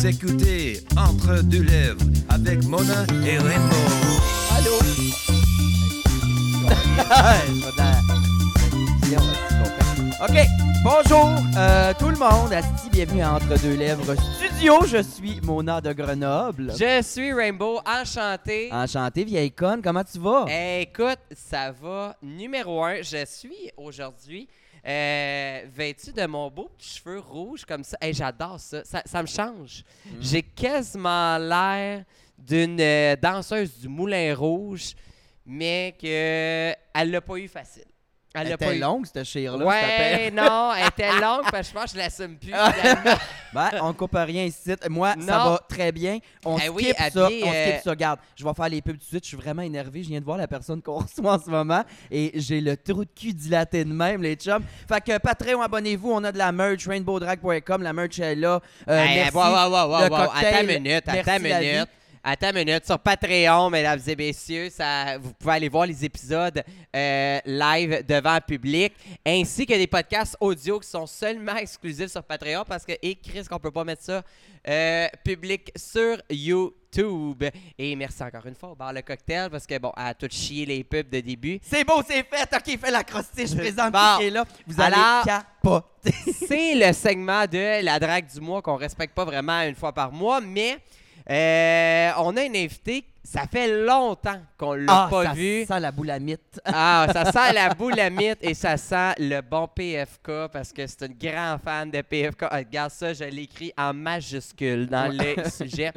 Vous écoutez Entre deux lèvres avec Mona et Rainbow. Allô? OK, bonjour euh, tout le monde. Asti, bienvenue à Entre deux lèvres studio. Je suis Mona de Grenoble. Je suis Rainbow, enchanté. Enchanté, vieille conne. Comment tu vas? Écoute, ça va numéro un. Je suis aujourd'hui euh, vêtu de mon beau petit cheveu rouge comme ça. Hey, J'adore ça. ça. ça me change. Mm. J'ai quasiment l'air d'une euh, danseuse du Moulin Rouge, mais que elle l'a pas eu facile. Elle pas était eu. longue, cette chire-là. Ouais, non, elle était longue, parce que je pense que je l'assume plus. Ben, on coupe rien ici. Moi, ça va très bien. On Eh skip oui, ça. habillé, On euh, skip ça. Regarde, je vais faire les pubs tout de suite. Je suis vraiment énervé. Je viens de voir la personne qu'on reçoit en ce moment et j'ai le trou de cul dilaté de même, les chums. Fait que Patreon, abonnez-vous. On a de la merch, rainbowdrag.com. La merch est là. Euh, Hey, merci. wow, wow, wow, wow, Le wow. cocktail, Attends une minute, merci attends une minute. Attends une minute. Sur Patreon, mesdames et messieurs, ça, vous pouvez aller voir les épisodes euh, live devant le public, ainsi que des podcasts audio qui sont seulement exclusifs sur Patreon parce que, et Chris, qu'on peut pas mettre ça euh, public sur YouTube. Et merci encore une fois au bar Le Cocktail parce que, bon, à tout chier les pubs de début. C'est beau, c'est fait. OK, fais la crostiche. Présente Bon. qui est là. Vous Alors- allez capoter. C'est le segment de la drague du mois qu'on respecte pas vraiment une fois par mois, mais euh, on a une invitée. Ça fait longtemps qu'on l'a Ah, pas ça vu. sent la boulamite. Ah, ça sent la boulamite et ça sent le bon PFK parce que c'est une grande fan de PFK. Ah, regarde ça, je l'écris en majuscule dans le sujet.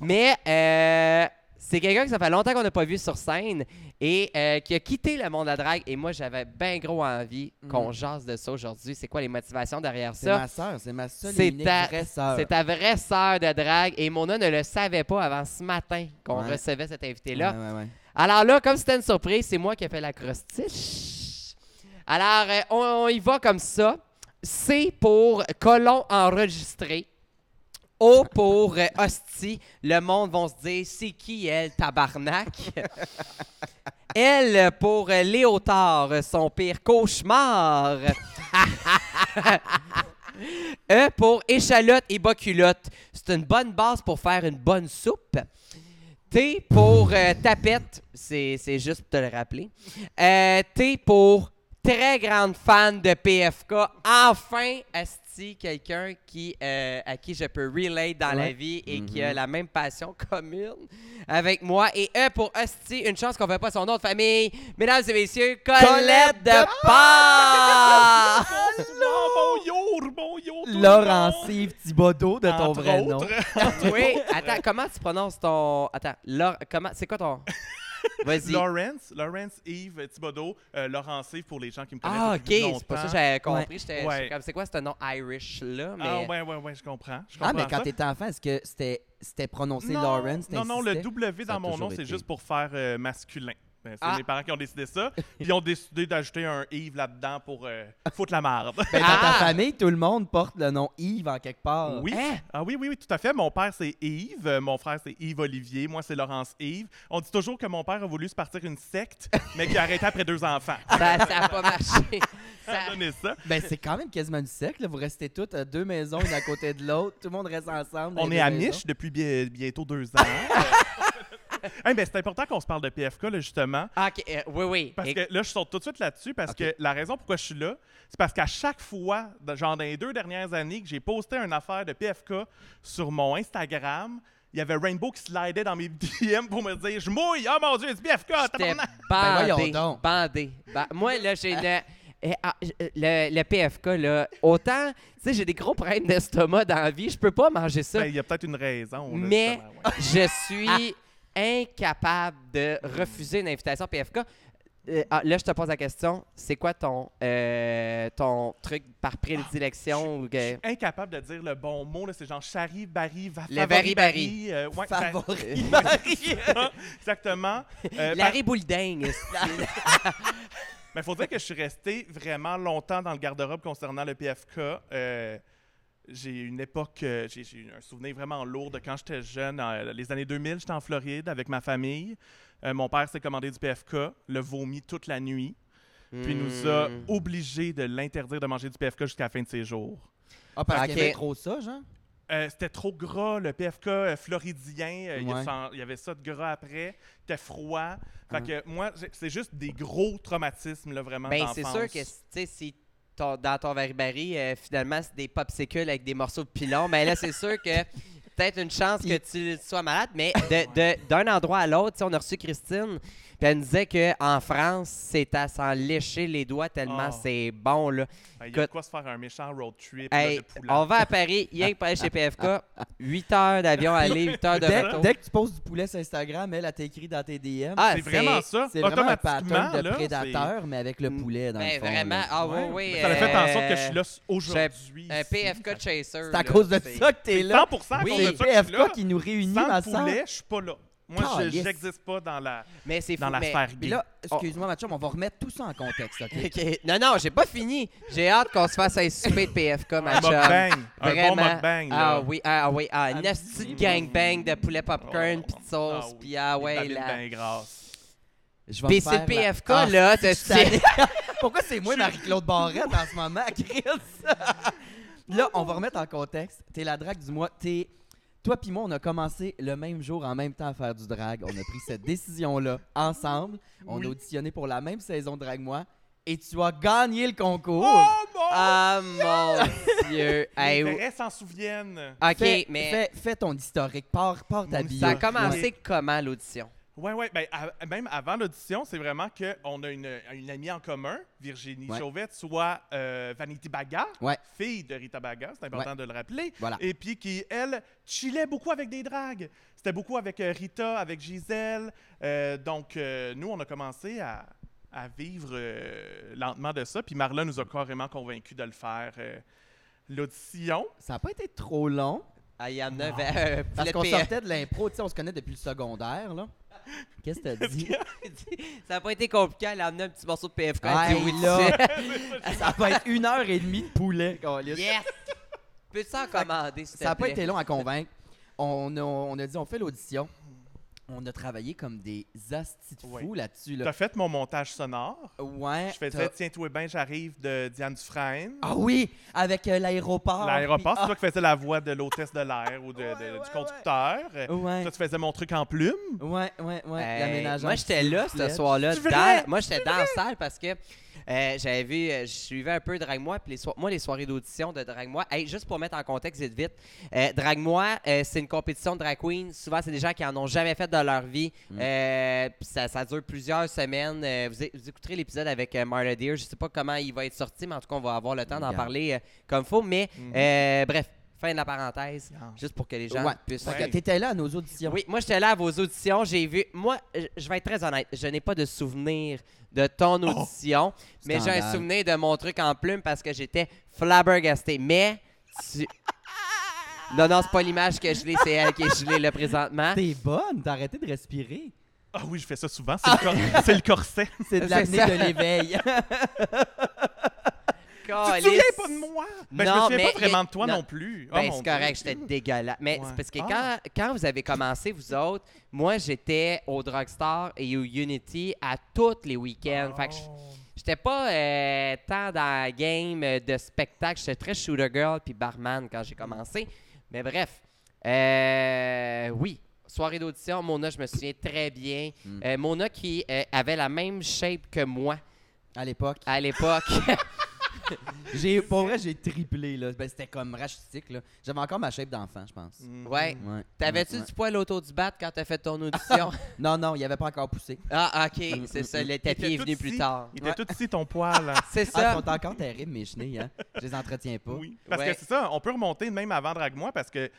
Mais euh, c'est quelqu'un que ça fait longtemps qu'on n'a pas vu sur scène et euh, qui a quitté le monde de la drague. Et moi, j'avais bien gros envie qu'on jase de ça aujourd'hui. C'est quoi les motivations derrière C'est ça? ma soeur, c'est ma seule et C'est unique ta, vraie sœur. c'est ta vraie sœur de drague et Mona ne le savait pas avant ce matin qu'on Ouais. recevait cet invité-là. Ouais, ouais, ouais. Alors là, comme c'était une surprise, c'est moi qui ai fait la crostiche. Alors, euh, on, on y va comme ça. C pour colon enregistré. O pour euh, hostie. Le monde va se dire, c'est qui elle, tabarnak? L pour euh, Léotard, son pire cauchemar. E pour échalote et bas culotte. C'est une bonne base pour faire une bonne soupe. T pour euh, tapette, c'est c'est juste pour te le rappeler. Euh, T pour très grande fan de PFK. Enfin, Asti, quelqu'un qui euh, à qui je peux relate dans la vie et qui a la même passion commune avec moi. Et E pour Asti, une chance qu'on ne fait pas son nom de famille. Mesdames et messieurs, Colette, de! Bonjour, bonjour. tout le Laurence-Yves Thibodeau de ton Entre vrai nom. oui, attends, comment tu prononces ton. Attends, Laure- comment. C'est quoi ton? Vas-y. Lawrence, Lawrence Yves Thibodeau, euh, Laurence Yves pour les gens qui me connaissent. Ah, ok, c'est pas ça que j'avais compris. J'étais Ouais. j'étais comme, c'est quoi ce nom Irish-là? Mais... Ah, ouais, ouais, ouais, je comprends. Je Ah, mais quand ça. t'étais enfant, est-ce que c'était c'était prononcé non, Lawrence? Non, non, le t'insistais? W Ça a dans mon nom, toujours c'est été. juste pour faire euh, masculin. Ben, c'est Ah. mes parents qui ont décidé ça. Puis ils ont décidé d'ajouter un Yves là-dedans pour euh, foutre la marde. Ben, dans ta Ah! famille, tout le monde porte le nom Yves en quelque part. Oui. Hein? Ah oui, oui, oui, tout à fait. Mon père, c'est Yves. Euh, Mon frère, c'est Yves Olivier. Moi, c'est Laurence Yves. On dit toujours que mon père a voulu se partir une secte, mais qu'il a arrêté après deux enfants. Ça n'a pas marché. Ça a Ça- donné ça. Ben, c'est quand même quasiment une secte. là. Vous restez toutes à deux maisons, une à côté de l'autre. Tout le monde reste ensemble. On est amish maisons. depuis bi- bientôt deux ans. Hey, ben, c'est important qu'on se parle de PFK, là, justement. Ah, ok, euh, oui, oui. Parce Et- que là, je saute tout de suite là-dessus parce que la raison pourquoi je suis là, c'est parce qu'à chaque fois, genre dans les deux dernières années, que j'ai posté une affaire de PFK sur mon Instagram, il y avait Rainbow qui slidait dans mes DM pour me dire Je mouille, oh mon dieu, c'est PFK, J'étais bandé. Ben, bandé. Ba- moi, là, j'ai une. eh, ah, euh, le, le PFK, là, autant, tu sais, j'ai des gros problèmes d'estomac dans la vie, je peux pas manger ça. Ben, Il y a peut-être une raison. là, Mais ouais. je suis incapable de refuser une invitation PFK. Euh, ah, là, je te pose la question. C'est quoi ton, euh, ton truc par prédilection? ou que- Incapable de dire le bon mot, là, c'est genre Chari, Barry, va Le Barry-Barry. euh, ouais, Favori. Barry. Exactement. Euh, Larry Boulding. Mais il faut dire que je suis resté vraiment longtemps dans le garde-robe concernant le PFK. J'ai une époque, euh, j'ai j'ai un souvenir vraiment lourd de quand j'étais jeune, euh, les années 2000, j'étais en Floride avec ma famille. Euh, mon père s'est commandé du PFK, le vomi toute la nuit, puis nous a Hmm. obligés de l'interdire de manger du PFK jusqu'à la fin de ses jours. Ah, parce qu'il y avait trop ça, genre? Euh, c'était trop gras, le PFK euh, floridien. euh, il, y a Ouais. ça- il y avait ça de gras après. C'était froid. Fait Hum. que moi, j'ai- c'est juste des gros traumatismes, là, vraiment. Ben, c'est sûr que, si ton- dans ton baribari, euh, finalement, c'est des popsicles avec des morceaux de pilon, mais là, c'est sûr que peut-être une chance que tu sois malade, mais de- de- d'un endroit à l'autre, on a reçu Christine, puis elle nous disait qu'en France, c'est à s'en lécher les doigts tellement Oh. c'est bon, là. Ben, Il y a de écoute- quoi se faire un méchant road trip là, Hey, de poulet. on va à Paris, rien que pour aller chez PFK, 8 heures d'avion aller, 8 heures de Dès, retour. dès que tu poses du poulet sur Instagram, elle, t'a écrit dans tes DM. Ah, c'est vraiment ça. c'est vraiment un pattern de là, prédateur, mais avec le Mm, poulet dans Ben, le fond. vraiment, là. ah oui, oui. Ça a fait en sorte que je euh, suis là aujourd'hui. Un. PFK chaser. C'est à cause de ça que t'es là. 100% à Oui. cause C'est de ça que je suis PFK qui nous réunit, Sans ma poulet, je suis pas là. Moi, je n'existe pas dans la, Mais c'est dans fou, la mais- sphère Puis gay. là, excuse-moi, Mathieu, on va remettre tout ça en contexte, OK? Non, non, j'ai pas fini. J'ai hâte qu'on se fasse un souper de PFK, ma un mukbang. Un bon mukbang. Ah oui, ah oui, ah, une Ah, petite gangbang de poulet popcorn, Oh. pis de sauce, Ah oui. pis ah ouais, là. bien grasses. Je vais Pis me c'est le faire la- PFK, Ah, là, tu tanné. Pourquoi c'est moi Marie-Claude Barrette en ce moment, Chris? là, on va remettre en contexte. T'es la drague du mois. T'es... Toi puis moi, on a commencé le même jour en même temps à faire du drag. On a pris cette décision-là ensemble. On Oui. a auditionné pour la même saison de Drag Moi. Et tu as gagné le concours. Oh mon Ah mon dieu. Hey, Les vrais s'en souviennent. ok, fais, mais fais, fais ton historique. Pars, pars ta bio. ça a Ouais. commencé comment l'audition? Ouais, ouais. Ben, même avant l'audition, c'est vraiment qu'on a une, une amie en commun, Virginie Ouais. Chauvette, soit euh, Vanity Baga, Ouais. fille de Rita Baga, c'est important de le rappeler. Voilà. Et puis qui, elle, chillait beaucoup avec des dragues. C'était beaucoup avec euh, Rita, avec Gisèle. Euh, donc, euh, nous, on a commencé à, à vivre euh, lentement de ça. Puis Marla nous a carrément convaincus de le faire. euh, L'audition. Ça n'a pas été trop long. Ah, il y en avait Parce qu'on sortait de l'impro. Tu sais, on se connaît depuis le secondaire, là. Qu'est-ce que t'as dit? Ça n'a pas été compliqué, elle a amené un petit morceau de PFK. Ah, dit oui, là. Ça va être une heure et demie de poulet. Yes! Peux-tu en commander, s'il te Ça n'a pas été long à convaincre. On a, on a dit, on fait l'audition. On a travaillé comme des astis de fous Oui. là-dessus. Là. T'as fait mon montage sonore. Ouais. Je faisais Tiens-toi bien, j'arrive de Diane Dufresne. Ah oui, avec euh, l'aéroport. L'aéroport, c'est toi qui faisais la voix de l'hôtesse de l'air ou de- de- Ouais, ouais, du conducteur. Ah, ouais. Toi, tu faisais mon truc en plume. Ouais, ouais, ouais. Hey, moi, j'étais là ce soir-là. Moi, j'étais dans la salle parce que euh, j'avais vu, euh, je suivais un peu Drag Moi, puis les so- moi, les soirées d'audition de Drag Moi. Hey, juste pour mettre en contexte vite, vite, euh, Drag Moi, euh, c'est une compétition de drag queen. Souvent, c'est des gens qui en ont jamais fait de leur vie. Mm. Ça, ça dure plusieurs semaines. Vous, écouterez l'épisode avec Marla Deer. Je sais pas comment il va être sorti, mais en tout cas, on va avoir le temps d'en parler comme faut. Mais Mhm. euh, bref, fin de la parenthèse, juste pour que les gens Ouais. puissent. Ouais. T'étais là à nos auditions. Oui, moi j'étais là à vos auditions, j'ai vu. Moi, je vais être très honnête, je n'ai pas de souvenir de ton audition, mais j'ai un souvenir de mon truc en plume parce que j'étais flabbergasté. Mais tu. Non, non, c'est pas l'image que je l'ai, c'est elle qui est gelée là présentement. T'es bonne, t'as arrêté de respirer. Ah oui, je fais ça souvent. C'est le, cor- c'est le corset. C'est de l'apnée de l'éveil. Tu te souviens pas de moi? Ben, je Non, me souviens mais- pas vraiment de toi non. non, plus. Oh, Ben, c'est correct, j'étais dégueulasse. Mais Ouais. c'est parce que Ah. quand, quand vous avez commencé, vous autres, moi, j'étais au Drugstore et au Unity à tous les week-ends. Fait que je- Oh. J'étais pas euh, tant dans la game de spectacle. J'étais très shooter girl puis barman quand j'ai commencé. Mais bref, euh, oui. Soirée d'audition, Mona, je me souviens très bien. Mm. Euh, Mona qui euh, avait la même shape que moi À l'époque. à l'époque. J'ai, pour vrai, j'ai triplé. Là. Ben, c'était comme rachitique. Là. J'avais encore ma shape d'enfant, je pense. Mm. ouais. Ouais. T'avais-tu Ouais, du poil autour du bat quand t'as fait ton audition? Non, non, il avait pas encore poussé. ah, ok, Mm, c'est mm, ça. mm. Le Il tapis était est venu plus tard. Il était Ouais. tout ici, ton poil. C'est Ah, ils ça. sont encore terribles, mes chenilles. Hein? Je les entretiens pas. Oui. Parce Ouais. que c'est ça, on peut remonter même avant Drag-moi parce que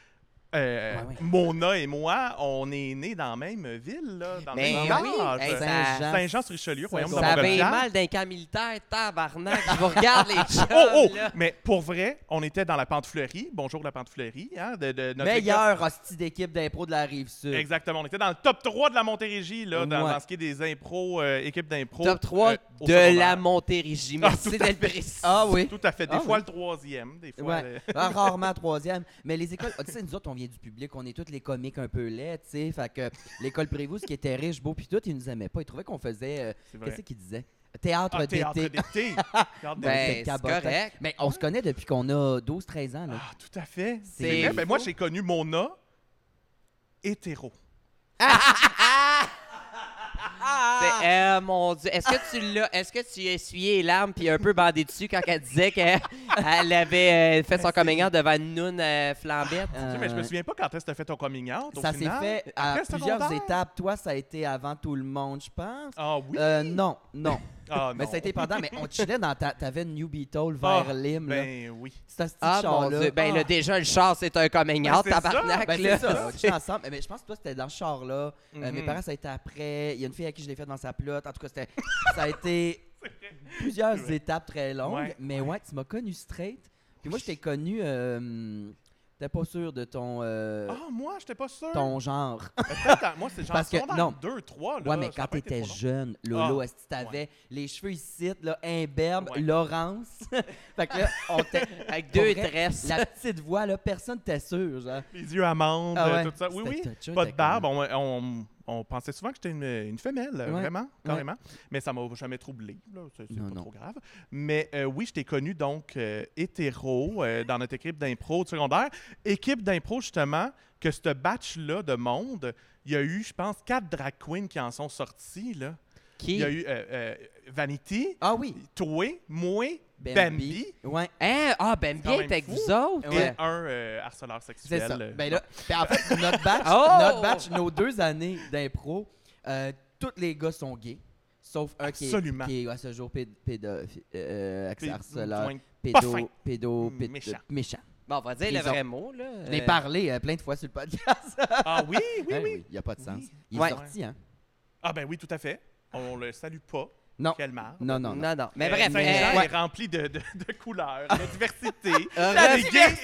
euh, Ouais, ouais. Mona et moi, on est nés dans la même ville, là, dans le même Ben oui, hey, Saint-Jean. Saint-Jean-sur-Richelieu, royaume de Ça Ça avait mal d'un camp militaire, tabarnak. Je vous regarde les chums, Oh, oh! là. Mais pour vrai, on était dans la pente fleurie. Bonjour la pente fleurie. Hein, de, de notre école. Meilleur hostie d'équipe d'impro de la rive sud. Exactement. On était dans le top 3 de la Montérégie, là, dans, Ouais. dans ce qui est des impros, euh, équipes d'impro. Top 3 euh, de secondaire. la Montérégie. Ah, Merci tout à de le fait. préciser. Ah oui. Tout à fait. Des Ah fois oui. le troisième, des fois. Ouais. le- Ah, rarement troisième. Mais les écoles, ah, tu sais, nous autres, on vient du public, on est tous les comiques un peu laids, tu sais. Fait que l'école Prévost, qui était riche, beau, puis tout, ils nous aimaient pas. Ils trouvaient qu'on faisait. euh. Qu'est-ce qu'ils disaient? Théâtre Ah, théâtre d'été. Théâtre d'été. Ben, cabotant. correct. Mais on se connaît depuis qu'on a 12-13 ans. Là. Ah, tout à fait. C'est vrai. Ben, moi, j'ai connu Mona hétéro. C'est, euh, mon Dieu. Est-ce que tu l'as, est-ce que tu as essuyé les larmes puis un peu bandé dessus quand elle disait qu'elle elle avait euh, fait son coming out devant une noune euh, flambette? Tu sais, mais je me souviens pas quand est-ce que tu as fait ton coming out. au Ça s'est final? fait à Après le plusieurs secondaire? étapes. Toi, ça a été avant tout le monde, je pense. Ah oui? Euh, non, non. Ah, Mais ça a été pendant. Mais on chillait dans ta. T'avais une New Beetle vers Ah, Lim. là. Ben oui. C'était ce petit Ah, mon char-là. Dieu. Ben, là, Ah. déjà, le char, c'est un coming Ben, out, tabarnak, Ben, là. c'est ça. On ensemble. Mais je pense que toi, c'était dans ce char-là. Euh, mes Mhm. parents, ça a été après. Il y a une fille à qui je l'ai fait dans sa plotte. En tout cas, c'était. ça a été plusieurs étapes très longues. Ouais, mais ouais. ouais, tu m'as connu straight. Puis moi, je t'ai connu. Euh, T'es pas sûr de ton. euh, Ah, moi, j'étais pas sûr. ton genre. Peut-être, moi, c'est genre Parce que- secondaire non. 2, 3. Là, Ouais, mais ça a quand pas été t'étais trop long. jeune, Lolo, Ah, est-ce que t'avais les cheveux ici, là, imberbe, Ouais. Laurence? fait que là, on t'a- Avec Pour deux vrai, tresses. La petite voix, là, personne t'était sûr, genre. Les yeux amandes, Ah ouais. tout ça. Oui, C'était oui. touché, Pas de barbe. on, on pensait souvent que j'étais une, une femelle, Ouais. vraiment, carrément. Mais ça m'a jamais troublé. C'est pas non. trop grave. Mais euh, oui, je t'ai connu donc euh, hétéro euh, dans notre équipe d'impro de secondaire. Équipe d'impro, justement, que ce batch-là de monde, il y a eu, je pense, quatre drag queens qui en sont sortis. Là. Qui? Il y a eu Vanity, Ah oui, toi, moi, Bambi, Ouais, Hein? Ah, même t'es avec vous autres. et Ouais. un euh, harceleur c'est sexuel. ça. euh, Ben là, ben en fait, notre batch, Oh! notre batch, nos deux années d'impro, euh, tous les gars sont gays. Sauf un qui est, Absolument. qui est à ce jour pédo, pédo, euh, harceleur, joint- pédo, fin. pédo, Mm, pédo- méchant. méchant. Bon, on va dire le Prison. vrai mot, là. Je l'ai Euh, parlé euh, plein de fois sur le podcast. Ah oui, oui, Ben oui. Il n'y a pas de sens. Oui. Il Ouais. est sorti, hein? Ah ben oui, tout à fait. On le salue pas. Non. Quelle. Non, non, non. Non, non. Mais Euh, bref, Saint-Jean euh, est rempli de, de, de couleurs, de diversité. Euh, Des gays,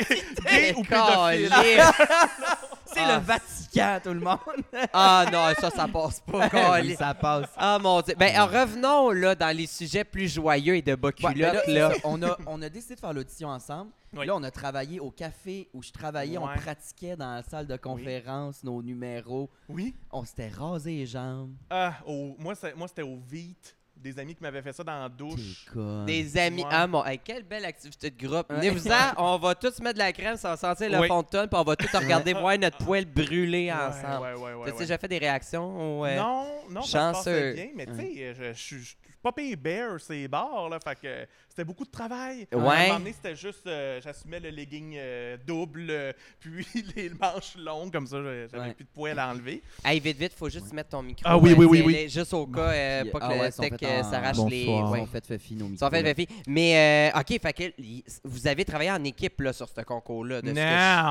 gays ou pédophiles. Caliste. C'est Ah. le Vatican, tout le monde. Ah non, ça, ça passe pas. oui, ça passe. Ah mon dieu. Ben, en revenons là dans les sujets plus joyeux et de bas Ouais, là, là. on, a, on a décidé de faire l'audition ensemble. Oui. Là, on a travaillé au café où je travaillais. On pratiquait dans la salle de conférence nos numéros. Oui. On s'était rasé les jambes. Ah, au- moi, moi, c'était au VIT. Des amis qui m'avaient fait ça dans la douche. Des amis. Ouais. Ah mon, hey, quelle belle activité de groupe. Ouais. Venez-vous-en, on va tous mettre de la crème, ça va sentir le Oui. fond de tonne, puis on va tous regarder voir notre poêle brûler Ouais, ensemble. ouais, ouais, ouais, T'as-tu ouais. déjà fait des réactions? ou, euh, Non, non, ça se Chanceux? passait bien, mais tu sais, je pas payé bear ces bars, là, fait que c'était beaucoup de travail. Ouais. À un moment donné, c'était juste, euh, j'assumais le legging euh, double, euh, puis les manches longues, comme ça, j'avais Ouais. plus de poil à enlever. Hey, vite, vite, faut juste mettre ton micro. Ah oui, oui, oui, Juste au cas, euh, pas que Ah le tech s'arrache les. Ils ouais. sont faits fait nos Ils micros. sont fait. Mais, euh, OK, fait que y- vous avez travaillé en équipe là, sur ce concours-là. que je-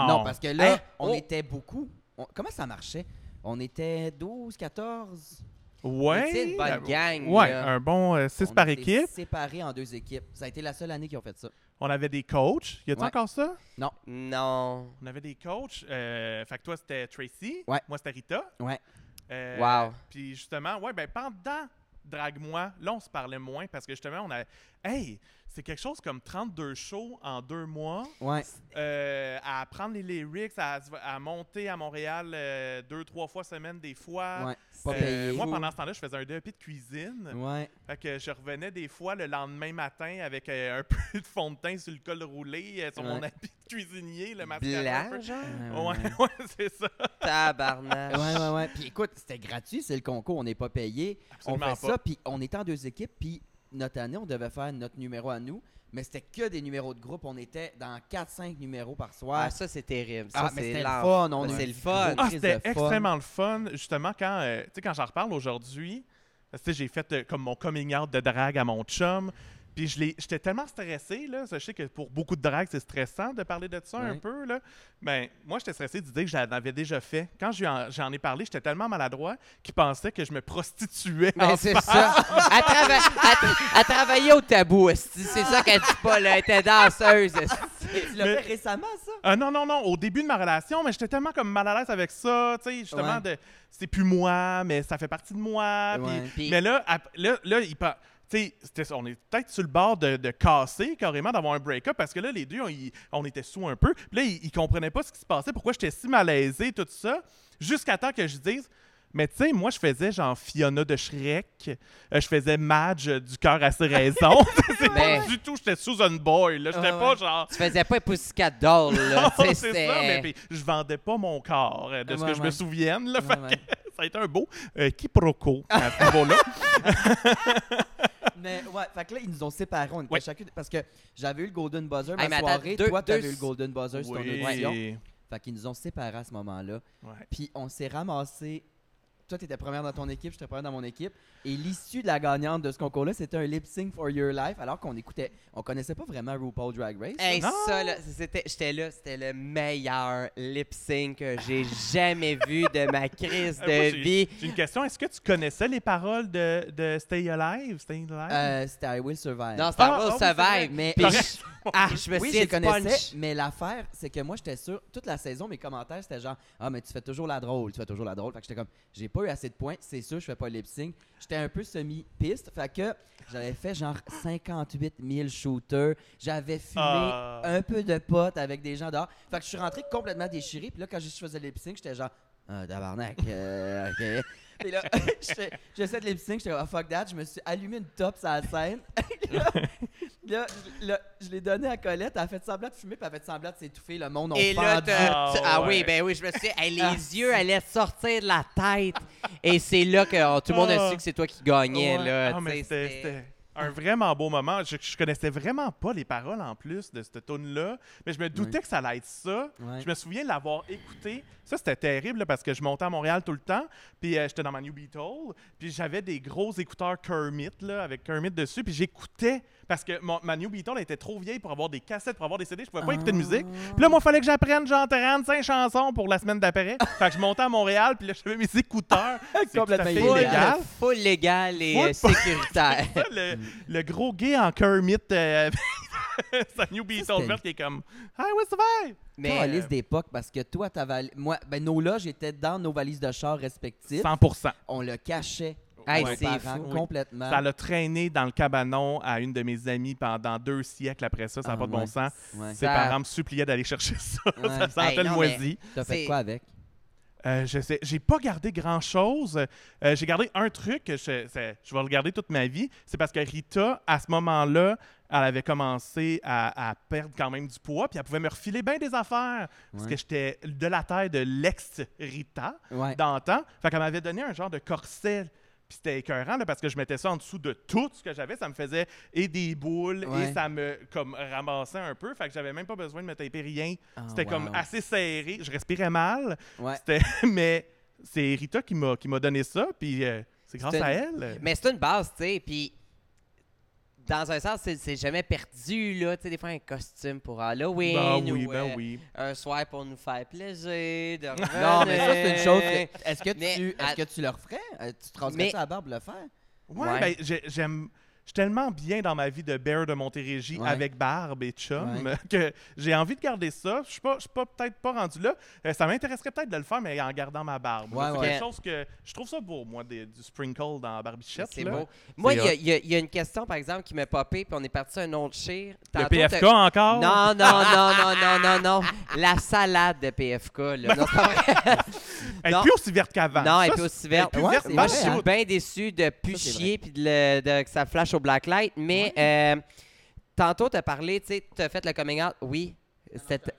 Non, parce que là, Hein? on Oh. était beaucoup. On- comment ça marchait? On était 12, 14. Ouais. C'est une bonne euh, gang, Ouais, là. un bon 6 On par équipe. séparés en deux équipes. Ça a été la seule année qu'ils ont fait ça. On avait des coachs. Y a-t-il Ouais. encore ça? Non. On avait des coachs. Euh, fait que toi, c'était Tracy. Ouais. Moi, c'était Rita. Ouais. Euh, Wow. Puis justement, ouais, ben pendant Drague-moi, là, on se parlait moins parce que justement, on a. Hey, c'est quelque chose comme 32 shows en deux mois. Ouais. euh, à apprendre les lyrics, à, à monter à Montréal euh, deux, trois fois semaine, des fois. Ouais. Pas Euh, payé. moi, pendant ce temps-là, je faisais un DEP de cuisine. Ouais. Fait que je revenais des fois le lendemain matin avec euh, un peu de fond de teint sur le col roulé, euh, sur mon habit de cuisinier, le mascara. genre? Ouais, ouais, c'est ça. Tabarnak. Ouais, ouais, ouais. Puis écoute, c'était gratuit, c'est le concours, on n'est pas payé. Absolument on fait pas. ça, puis on était en deux équipes, puis notre année, on devait faire notre numéro à nous, mais c'était que des numéros de groupe. On était dans 4-5 numéros par soir. Ah, ça, c'est terrible. Ça, Ah, mais c'est c'était le fun. On c'est le fun. Ah, c'était extrêmement le fun, justement, quand, euh, tu sais, quand j'en reparle aujourd'hui. j'ai fait euh, comme mon coming out de drague à mon chum. Puis je l'ai- j'étais tellement stressé, là. Je sais que pour beaucoup de drague, c'est stressant de parler de ça un peu, là. Ben, moi, j'étais stressé d'idée que j'en avais déjà fait. Quand j'en ai parlé, j'étais tellement maladroit qu'il pensait que je me prostituais. Ben, en c'est ça. Elle, trava- elle tra- elle travaillait au tabou, c'est ça qu'elle dit pas, là. Elle était danseuse. Tu l'as Mais- fait récemment, ça? Ah non, non, non, au début de ma relation, mais j'étais tellement comme mal à l'aise avec ça, tu sais, justement, Ouais. de c'est plus moi, mais ça fait partie de moi. Mais là, là, là il pa- tu sais, on est peut-être sur le bord de, de casser carrément, d'avoir un break-up, parce que là, les deux, on, y- on était sous un peu. Puis là, ils, ils comprenaient pas ce qui se passait, pourquoi j'étais si malaisé, tout ça, jusqu'à temps que je dise Mais tu sais, moi, je faisais genre Fiona de Shrek. euh, je faisais Madge euh, du cœur à ses raisons. c'est Mais- pas du tout, j'étais Susan Boy. là. J'étais pas genre. Tu faisais pas Pussycat Doll, là. Non, c'est ça, mais puis, je vendais pas mon corps, euh, de ce Ouais, que je me ouais. souvienne. Là, Ouais, Fait ouais. que ça a été un beau euh, quiproquo à ce niveau-là. Mais ouais, fait que là, ils nous ont séparés. On était Ouais. chacun. Parce que j'avais eu le Golden Buzzer Hey, mais ma attends, soirée. deux- toi, t'avais deux- eu le Golden Buzzer sur ton Oui. audition. Fait qu'ils nous ont séparés à ce moment-là. Ouais. Puis on s'est ramassé. Toi, t'étais première dans ton équipe, j'étais première dans mon équipe. Et l'issue de la gagnante de ce concours-là, c'était un lip sync for your life, alors qu'on écoutait, on connaissait pas vraiment RuPaul Drag Race. Hey, Non. ça, là, c'était, j'étais là, c'était le meilleur lip sync que j'ai jamais vu de ma crise de moi, j'ai- vie. J'ai une question. Est-ce que tu connaissais les paroles de, de Stay Alive? Stay Alive? Euh, c'était I Will Survive. Non, c'était Ah, Will ah. Survive. Mais- ah, je me oui, du connaissais, punch. mais l'affaire, c'est que moi, j'étais sûr, toute la saison, mes commentaires, c'était genre, ah, mais tu fais toujours la drôle, tu fais toujours la drôle. Fait que j'étais comme, j'ai pas eu assez de points, c'est sûr, je fais pas lip sync. J'étais un peu semi-piste, fait que j'avais fait genre 58 000 shooters, j'avais fumé Ah. un peu de potes avec des gens dehors. Fait que je suis rentré complètement déchiré, puis là, quand je faisais lip sync, j'étais genre, ah, tabarnak, euh, ok. Puis là, je fais- j'essaie de lip sync, j'étais comme, ah, fuck that, je me suis allumé une top sur la scène. là, là, je- là, je l'ai donné à Colette, elle a fait semblant de fumer, puis elle a fait semblant de s'étouffer, le monde, on Et là, pendu. t'as- tu- ah Ah, oui, ben oui, je me suis dit, hey, les Ah, yeux allaient sortir de la tête. Et c'est là que oh, tout le monde a Ah. su que c'est toi qui gagnais. Ouais. Là, Ah, tu mais sais, c'était c'était- c'était un vraiment beau moment. Je, je connaissais vraiment pas les paroles en plus de cette tune-là, mais je me doutais que ça allait être ça. Je me souviens de l'avoir écouté. Ça, c'était terrible là, parce que je montais à Montréal tout le temps, puis euh, j'étais dans ma New Beetle, puis j'avais des gros écouteurs Kermit là, avec Kermit dessus, puis j'écoutais parce que mon- ma New Beetle était trop vieille pour avoir des cassettes, pour avoir des CD, je pouvais pas écouter de musique. Puis là, moi, il fallait que j'apprenne genre 35 chansons pour la semaine d'après. fait que je montais à Montréal, puis là, j'avais mes écouteurs. C'est Complètement illégal. Full légal et Full euh, sécuritaire. Ça, le, le gros gay en Kermit, euh, sa New Beetle verte qui est comme Hi, what's the vibe? Mais Calice euh, d'époque, parce que toi, ta val- moi, ben nos loges étaient dans nos valises de char respectives. 100% On le cachait Hey, aux c'est parents fou. complètement. Ça l'a traîné dans le cabanon à une de mes amies pendant deux siècles après ça. Ça n'a Ah, pas de bon ouais. sens. Ouais. Ses Ça- parents me suppliaient d'aller chercher ça. Ouais. ça sentait Hey, le moisi. T'as fait c'est- quoi avec? Euh, je sais, j'ai pas gardé grand chose. j'ai gardé un truc, que je, je vais le garder toute ma vie. C'est parce que Rita, à ce moment-là, elle avait commencé à, à perdre quand même du poids, puis elle pouvait me refiler bien des affaires. Parce Ouais. que j'étais de la taille de l'ex-Rita Ouais. d'antan. Fait qu'elle m'avait donné un genre de corset. Puis c'était écœurant là, parce que je mettais ça en dessous de tout ce que j'avais. Ça me faisait et des boules Ouais. et ça me comme ramassait un peu. Fait que j'avais même pas besoin de me taper rien. Ah, C'était wow. comme assez serré. Je respirais mal. Ouais. Mais c'est Rita qui m'a, donné ça, puis euh, c'est grâce à elle. Mais c'est une base, tu sais. Puis, dans un sens, c'est, jamais perdu, là. Tu sais, des fois, un costume pour Halloween. Ben oui, ou, ben euh, oui. Un soir pour nous faire plaisir. De Non, mais ça, c'est une chose. que- Est-ce que, tu, est-ce à- que tu le referais? Euh, Tu te raserais Mais- ça à la barbe le faire? Ouais, Ouais. ben, j'ai- j'aime. Suis tellement bien dans ma vie de bear de Montérégie Ouais. avec barbe et chum Ouais. que j'ai envie de garder ça. Je suis pas, je suis pas peut-être pas rendu là. Euh, ça m'intéresserait peut-être de le faire, mais en gardant ma barbe. Ouais, c'est ouais. quelque chose que je trouve ça beau, moi, des- du sprinkle dans la barbichette. C'est beau. Moi, il y, a- y y une question, par exemple, qui m'a popé, puis on est parti à un autre chire. Le PFK t'as- encore? Non, non, non, non, non, non, non. La salade de PFK, là. Non, c'est pas vrai. Elle est non. plus aussi verte qu'avant. Non, elle est Ça, plus aussi verte. je suis bien déçu de plus Ça, c'est chier puis de- que ça flash au blacklight. Mais euh, tantôt, tu as parlé, tu sais, tu as fait le coming out. Oui, c'était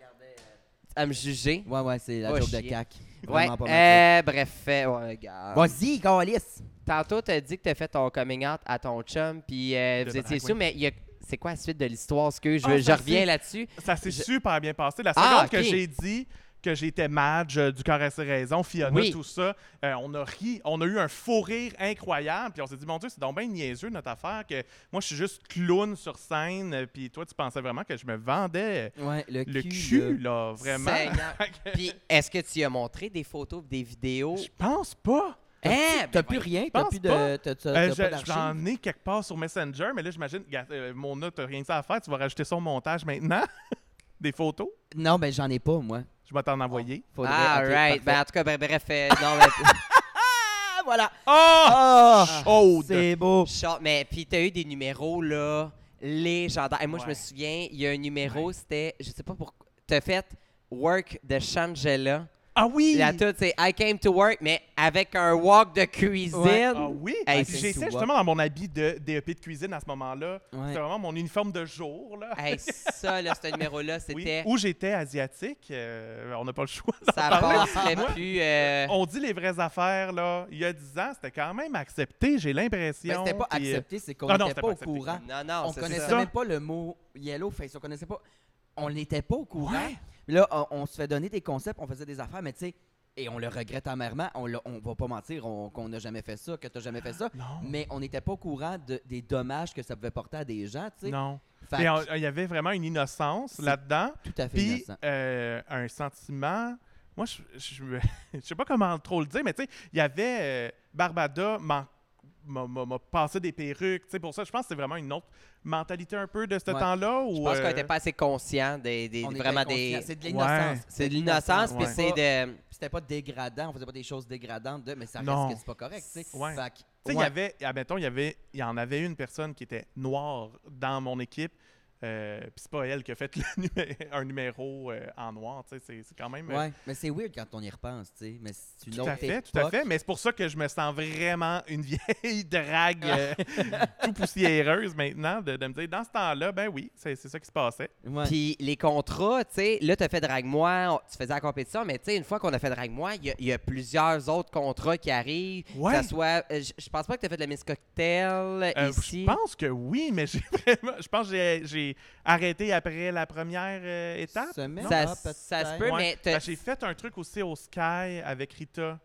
à me juger. Ouais, ouais, c'est la Oh, joke de cac. Ouais, pas euh, bref, euh, ouais, regarde. faute. Vas-y, Calis! Tantôt, tu as dit que tu as fait ton coming out à ton chum, puis euh, vous étiez sous, mais il y a- c'est quoi la suite de l'histoire? Ce que je, Ah, je reviens là-dessus. Ça s'est Je- super bien passé. La seconde Ah, que j'ai dit que j'étais Madge euh, du cœur à ses raisons, Fiona, Oui. tout ça, euh, on a ri, on a eu un faux rire incroyable, puis on s'est dit, mon Dieu, c'est donc bien niaiseux notre affaire, que moi je suis juste clown sur scène, euh, puis toi tu pensais vraiment que je me vendais Ouais, le, le cul. cul, là. là, vraiment. Puis, est-ce que tu as montré des photos, des vidéos? Je pense pas. T'as Ben plus voyons. rien? T'as plus de. T'as, t'as- Euh, t'as je-? J'en ai quelque part sur Messenger, mais là j'imagine, euh, Mona, t'as rien que ça à faire, tu vas rajouter ça au montage maintenant? Des photos, Non, ben j'en ai pas, moi. Je vais t'en envoyer. Faudrait- Ah, ok, right. Ben, en tout cas, ben, bref, euh, non, Ah, voilà! Oh! Oh! Chaude! C'est beau! Short, mais puis t'as eu des numéros là légendaires. Et moi, je me souviens, il y a un numéro, c'était, je sais pas pourquoi, t'as fait Work de Shangela. Ah oui! La toute, c'est I came to work, mais avec un walk de cuisine. Ouais. Ah oui! Hey, J'étais justement dans mon habit de DEP de cuisine à ce moment-là. Ouais. C'était vraiment mon uniforme de jour. Là. Hey, ça, là, ce numéro-là, Oui. c'était. Où j'étais asiatique, euh, on n'a pas le choix. Ça passerait plus. euh, On dit les vraies affaires, là. Il y a 10 ans, c'était quand même accepté, j'ai Mais l'impression. c'était pas Puis, euh, accepté, c'est qu'on Ah non, n'était pas pas au courant. Non, non, on connaissait ça. même pas le mot yellow face. On connaissait pas. On n'était pas au courant. Ouais. Là, on, on se fait donner des concepts, on faisait des affaires, mais tu sais, et on le regrette amèrement. On, on va pas mentir on- qu'on n'a jamais fait ça, que tu n'as jamais fait ça. Non. Mais on n'était pas au courant de- des dommages que ça pouvait porter à des gens, tu sais. Non. Il y avait vraiment une innocence là-dedans. tout à fait Puis innocent. euh, un sentiment. Moi, je, je, je sais pas comment trop le dire, mais tu sais, il y avait euh, Barbada m'en- m'a passé des perruques. Tu sais, pour ça, je pense que c'est vraiment une autre mentalité un peu de ce Ouais. temps-là. Je pense qu'on euh, n'était pas assez conscient des, des- On était vraiment des. C'est de Ouais. l'innocence. C'est de l'innocence, puis c'est de. C'était pas dégradant, on faisait pas des choses dégradantes, de, mais ça Non. reste que c'est pas correct, tu sais. Ouais. Fait que- Tu sais, il y avait, admettons, il y avait, il y en avait une personne qui était noire dans mon équipe. Euh, Puis c'est pas elle qui a fait le numé- un numéro euh, en noir. Tu sais, c'est c'est quand même. euh, Ouais, mais c'est weird quand on y repense, tu sais. Mais c'est une Tout autre à fait, tout à fait. Mais c'est pour ça que je me sens vraiment une vieille drague euh, tout poussiéreuse maintenant, de, de me dire, dans ce temps-là, ben oui, c'est c'est ça qui se passait. Puis les contrats, tu sais, là, tu as fait Drague-moi, tu faisais la compétition, mais tu sais, une fois qu'on a fait Drague-moi, il y a- il y, a plusieurs autres contrats qui arrivent. Ouais. Que ça soit. euh, Je pense pas que tu as fait de la Miss Cocktail Euh, ici. Je pense que oui, mais j'ai vraiment, je pense que j'ai- j'ai arrêté après la première euh, étape? Semaine, Ça, ah, ça se peut, Ouais. mais Ben, j'ai fait un truc aussi au Sky avec Rita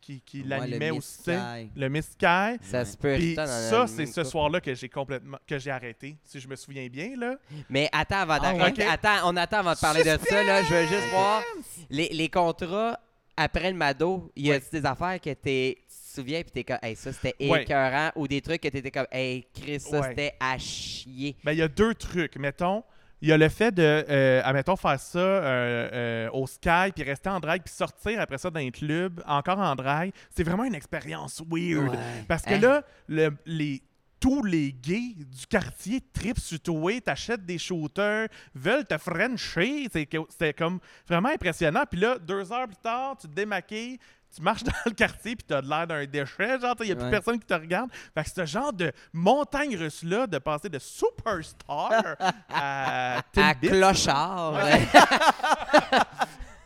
qui, qui Ouais, l'animait le aussi. Miss Sky. Le Miss Sky. ça se peut. Puis ça, c'est ce soir-là que j'ai complètement que j'ai arrêté, si je me souviens bien là. Mais attends, avant Ah, d'arrêter, attends, on attend avant de parler de ça. Là, je veux juste voir les, les contrats après le Mado. Il y a Ouais. des affaires que te souviens puis t'es comme, hey, ça c'était Ouais. écœurant, ou des trucs que t'étais comme, hey, Chris, ça Ouais. c'était à chier. Ben, il y a deux trucs. Mettons, il y a le fait de, euh, admettons, faire ça euh, euh, au Sky, puis rester en drague, puis sortir après ça d'un club, encore en drague. C'est vraiment une expérience weird. Ouais. Parce que Hein? là, le- les, tous les gays du quartier tripent sur toi, t'achètent des shooters, veulent te frencher. C'était comme vraiment impressionnant. Puis là, deux heures plus tard, tu te démaquilles, tu marches dans le quartier, puis t'as de l'air d'un déchet. Genre, il n'y a plus Ouais. personne qui te regarde. Fait que ce genre de montagne russe-là, de passer de superstar à clochard.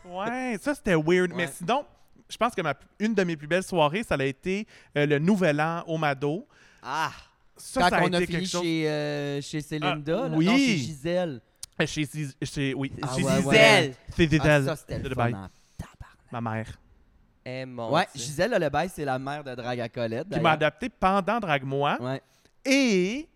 Ouais, ça c'était weird. Mais Ouais. sinon, je pense que ma, une de mes plus belles soirées, ça a été euh, le Nouvel An au Mado. ah! Ça, Quand ça a on a fini chose. chez, euh, chez Célinda, Ah, oui. non, chez Gisèle. Chez, chez, oui, Ah, chez ouais, Gisèle. ouais. C'est Ah, Gisèle, ça, c'était de le bail. fun en tabarnak. ma mère. Eh, mon Ouais, Dieu. Gisèle Lebaille, c'est la mère de Drague à Colette. Qui m'a d'ailleurs. adopté pendant Drague-moi. Ouais. Et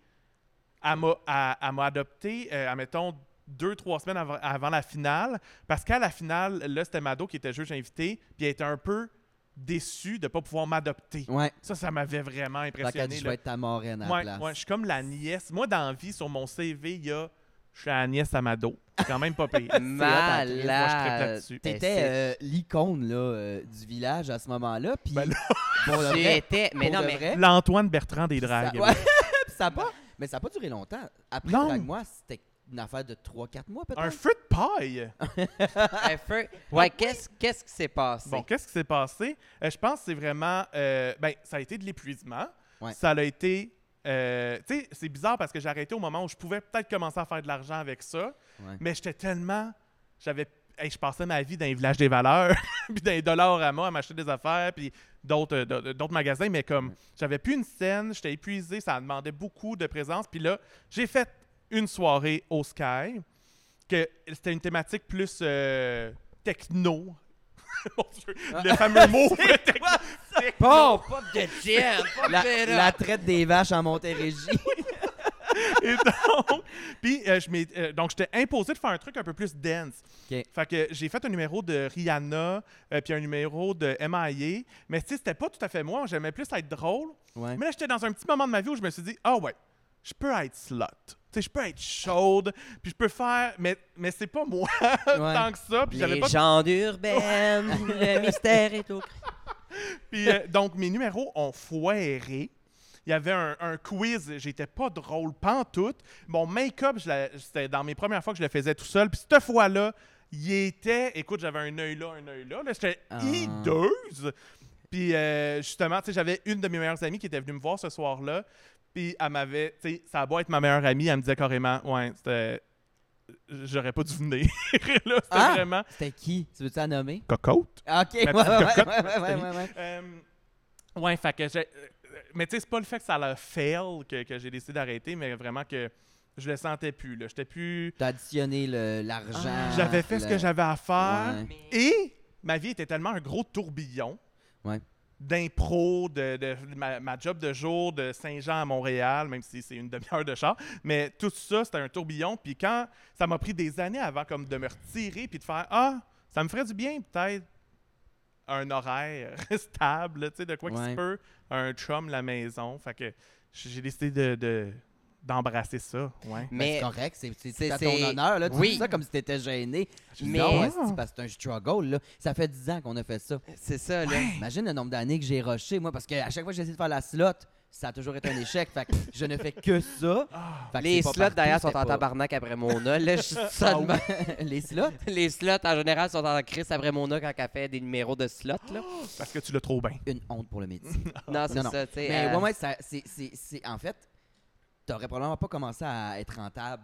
elle m'a, elle- elle m'a adopté, euh, admettons, deux, trois semaines avant, avant la finale. Parce qu'à la finale, là, c'était Mado qui était juge invité. Puis elle était un peu déçue de ne pas pouvoir m'adopter. Ouais. Ça, ça m'avait vraiment Fait qu'elle dit, impressionné. je là. vais être ta marraine à la Ouais, place. ouais, je suis comme la nièce. Moi, dans la vie, sur mon CV, il y a je suis nièce Amado. C'est quand même pas payé. Malade. T'étais c'est- euh, l'icône là, euh, du village à ce moment-là. Puis Ben là- pour de Tu vrai, étais. Mais non, mais. L'Antoine Bertrand des ça, dragues. ouais, ça a pas, mais ça n'a pas duré longtemps. Après Non. Drague moi, c'était une affaire de 3-4 mois peut-être. Un feu de paille. Un feu. Ouais, qu'est-ce qu'est-ce qui s'est passé? Bon, qu'est-ce qui s'est passé? Euh, je pense que c'est vraiment. euh, ben, ça a été de l'épuisement. Ouais. Ça a été. Euh, tu sais, c'est bizarre parce que j'ai arrêté au moment où je pouvais peut-être commencer à faire de l'argent avec ça. Ouais. Mais j'étais tellement. J'avais. hey, je passais ma vie dans les villages des valeurs, puis dans les dollars à moi, à m'acheter des affaires, puis d'autres euh, d'autres- magasins. Mais comme Ouais. j'avais plus une scène, j'étais épuisé, ça demandait beaucoup de présence. Puis là, j'ai fait une soirée au Sky, que c'était une thématique plus euh, techno. Mon Dieu, le fameux mot techno. Bon, pas de gin, pas de La, la traite des vaches en Montérégie. Et donc, puis euh, je euh, donc j'étais imposé de faire un truc un peu plus dense. Fait que j'ai fait un numéro de Rihanna, euh, puis un numéro de MIA, mais tu sais, c'était pas tout à fait moi. J'aimais plus être drôle. Ouais. Mais là, j'étais dans un petit moment de ma vie où je me suis dit, ah ouais, je peux être slut. Tu sais, je peux être chaude, puis je peux faire, mais, mais c'est pas moi tant que ça. Puis j'avais pas Légende urbaine, le mystère est au Puis, euh, donc, mes numéros ont foiré. Il y avait un, un quiz, j'étais pas drôle, pantoute. Mon make-up, c'était dans mes premières fois que je le faisais tout seul. Puis cette fois-là, il était. Écoute, j'avais un œil là, un œil là. là J'étais Ah. hideuse. Puis euh, justement, tu sais, j'avais une de mes meilleures amies qui était venue me voir ce soir-là. Puis elle m'avait. Tu sais, ça a beau être ma meilleure amie, elle me disait carrément, ouais, c'était. J'aurais pas dû venir. là, c'était Ah! vraiment. C'était qui? Tu veux-tu la nommer? Cocotte. Ok, ouais, cocotte, ouais, ouais, ouais, ouais. Euh, ouais, fait que j'ai. euh, Mais tu sais, c'est pas le fait que ça l'a fail que, que j'ai décidé d'arrêter, mais vraiment que je le sentais plus. là. J'étais plus. T'as additionné le- l'argent. J'avais fait ce le- que j'avais à faire. Ouais. Et ma vie était tellement un gros tourbillon Ouais. D'impro, de, de- ma, ma job de jour de Saint-Jean à Montréal, même si c'est une demi-heure de char. Mais tout ça, c'était un tourbillon. Puis quand ça m'a pris des années avant comme de me retirer puis de faire Ah, ça me ferait du bien peut-être un horaire stable, tu sais, de quoi qu'il Ouais. se peut, un chum, la maison. Fait que j'ai décidé de, de- d'embrasser ça. Ouais. Ben, Mais c'est correct, c'est- c'est c'est- c'est à c'est- ton honneur. Là. Tu oui. dis ça comme si t'étais gêné. Je dis Mais- non, c'est parce que c'est un struggle. Là. Ça fait 10 ans qu'on a fait ça. c'est ça, là. Imagine le nombre d'années que j'ai rushé, moi, parce qu'à chaque fois que j'ai essayé de faire la slot, ça a toujours été un échec. fait que je ne fais que ça. Fait que Les slots partout, derrière sont en tabarnak après Mona. Là, je suis seulement. Les slots? Les slots, en général, sont en crise après Mona quand elle fait des numéros de slots. Là. Parce que tu l'as trop bien. Une honte pour le métier. Non, c'est Non, non. ça, tu sais. Mais euh, ouais, ouais, ça- c'est- c'est- c'est- en fait, t'aurais probablement pas commencé à être rentable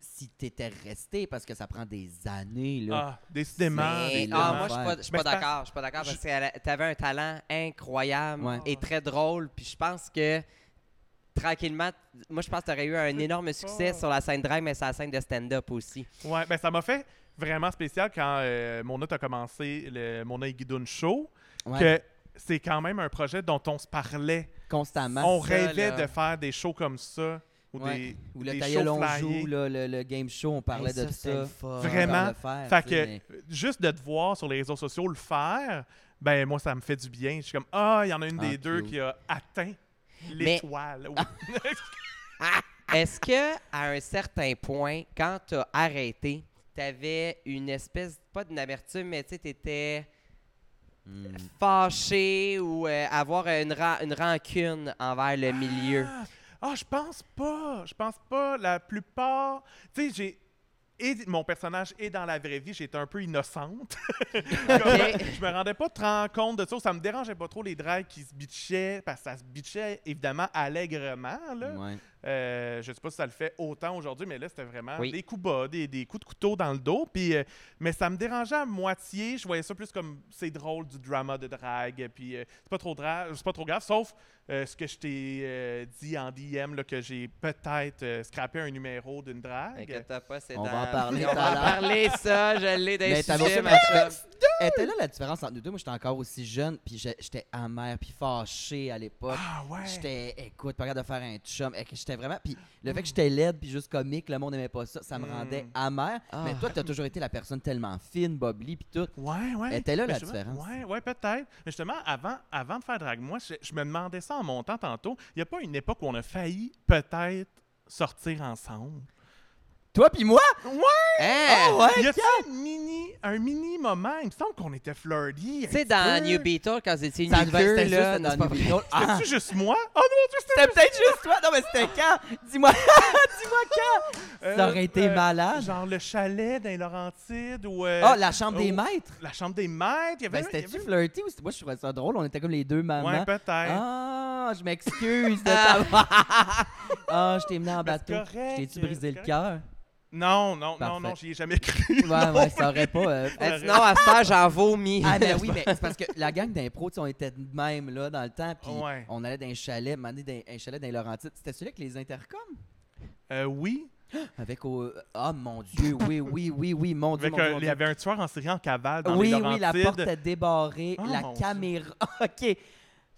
si t'étais resté parce que ça prend des années. Là. Ah, décidément. ah, moi, je suis pas, d'accord. Je suis pas d'accord parce que t'avais un talent incroyable Ouais. et très drôle. Puis je pense que tranquillement, moi, je pense que t'aurais eu un énorme succès sur la scène drag, mais sur la scène de stand-up aussi. Ouais, ben ça m'a fait vraiment spécial quand euh, Mona a commencé le Mona et Guidoune Show, Ouais, que c'est quand même un projet dont on se parlait. Constamment. on ça, rêvait là. de faire des shows comme ça. Ou Ouais. des, Ou le des shows on joue, là, le, le game show, on parlait Hey, ça, de ça. Vraiment. Faire, Fait que mais- juste de te voir sur les réseaux sociaux le faire, ben moi ça me fait du bien. Je suis comme ah, il y en a une Ah, des deux cute. qui a atteint Mais- l'étoile. Oui. Est-ce que à un certain point, quand tu as arrêté, tu avais une espèce, pas d'une amertume, mais tu sais, Hmm. fâché ou euh, avoir une, ran- une rancune envers le milieu? Ah, ah, je pense pas. Je pense pas. La plupart. Tu sais, j'ai. Et mon personnage est dans la vraie vie, j'étais un peu innocente. je me rendais pas trop compte de ça. Ça me dérangeait pas trop les drags qui se bitchaient, parce que ça se bitchait évidemment allègrement. Là. Ouais. Euh, je sais pas si ça le fait autant aujourd'hui, mais là, c'était vraiment Oui. des coups bas, des, des coups de couteau dans le dos. Puis, euh, mais ça me dérangeait à moitié. Je voyais ça plus comme c'est drôle du drama de drague. Puis euh, c'est pas trop dra- c'est pas trop grave, sauf euh, ce que je t'ai euh, dit en DM, là, que j'ai peut-être euh, scrappé un numéro d'une drague. Pas, c'est On va dans- en parler On tout va en parler, ça, je l'ai Mais sujets, ma. Était là la différence entre nous deux. Moi, j'étais encore aussi jeune, puis j'étais amer, puis fâché à l'époque. Ah ouais. J'étais, écoute, pas capable de faire un chum. J'étais vraiment. Puis le fait que j'étais laide, puis juste comique, le monde n'aimait pas ça, ça me Mm. rendait amer. Ah. Mais toi, t'as toujours été la personne tellement fine, bubbly, puis tout. Ouais, ouais. Était là la différence. Ouais, ouais, peut-être. Mais justement, avant, avant de faire Drag Moi, je, je me demandais ça en montant tantôt. Il n'y a pas une époque où on a failli peut-être sortir ensemble? Toi, puis moi? Hein? ouais? Il y a un mini, un mini moment? Il me semble qu'on était flirty. Tu sais, dans New Beetle, quand c'était une c'était là, dans New. Beetle. Ah, C'était-tu juste moi? Oh non, tu c'était peut-être juste toi. Non, mais c'était quand? Dis-moi. Dis-moi quand. Euh, Ça aurait été euh, malade. Genre le chalet dans Laurentides ou. euh, Ah, la chambre des oh, maîtres. La chambre des maîtres. Il y avait. Ben, c'était-tu avait- flirty ou c'était- moi je trouvais ça drôle, on était comme les deux mamans. Ouais, peut-être. ah, je m'excuse de ta Ah, je t'ai mené en Ben, bateau. Je t'ai-tu brisé le cœur? Non, non, non, Parfait. non, j'y ai jamais cru. Ouais, non ouais, ça aurait pas. euh, sinon, à ce temps, j'en vomis. Ah, ben oui, mais c'est parce que la gang d'impro, tu sais, on était de même là dans le temps, puis Ouais. on allait dans un chalet, un moment donné, dans un chalet dans les Laurentides. C'était celui avec les intercoms? Euh, oui. Avec au. Ah, mon Dieu, oui, oui, oui, oui, mon Dieu. Avec mon Dieu, un- mon il Dieu. y avait un tueur en série en cavale dans Oui, les oui, la Laurentides. porte est débarrée, Oh, la caméra. OK.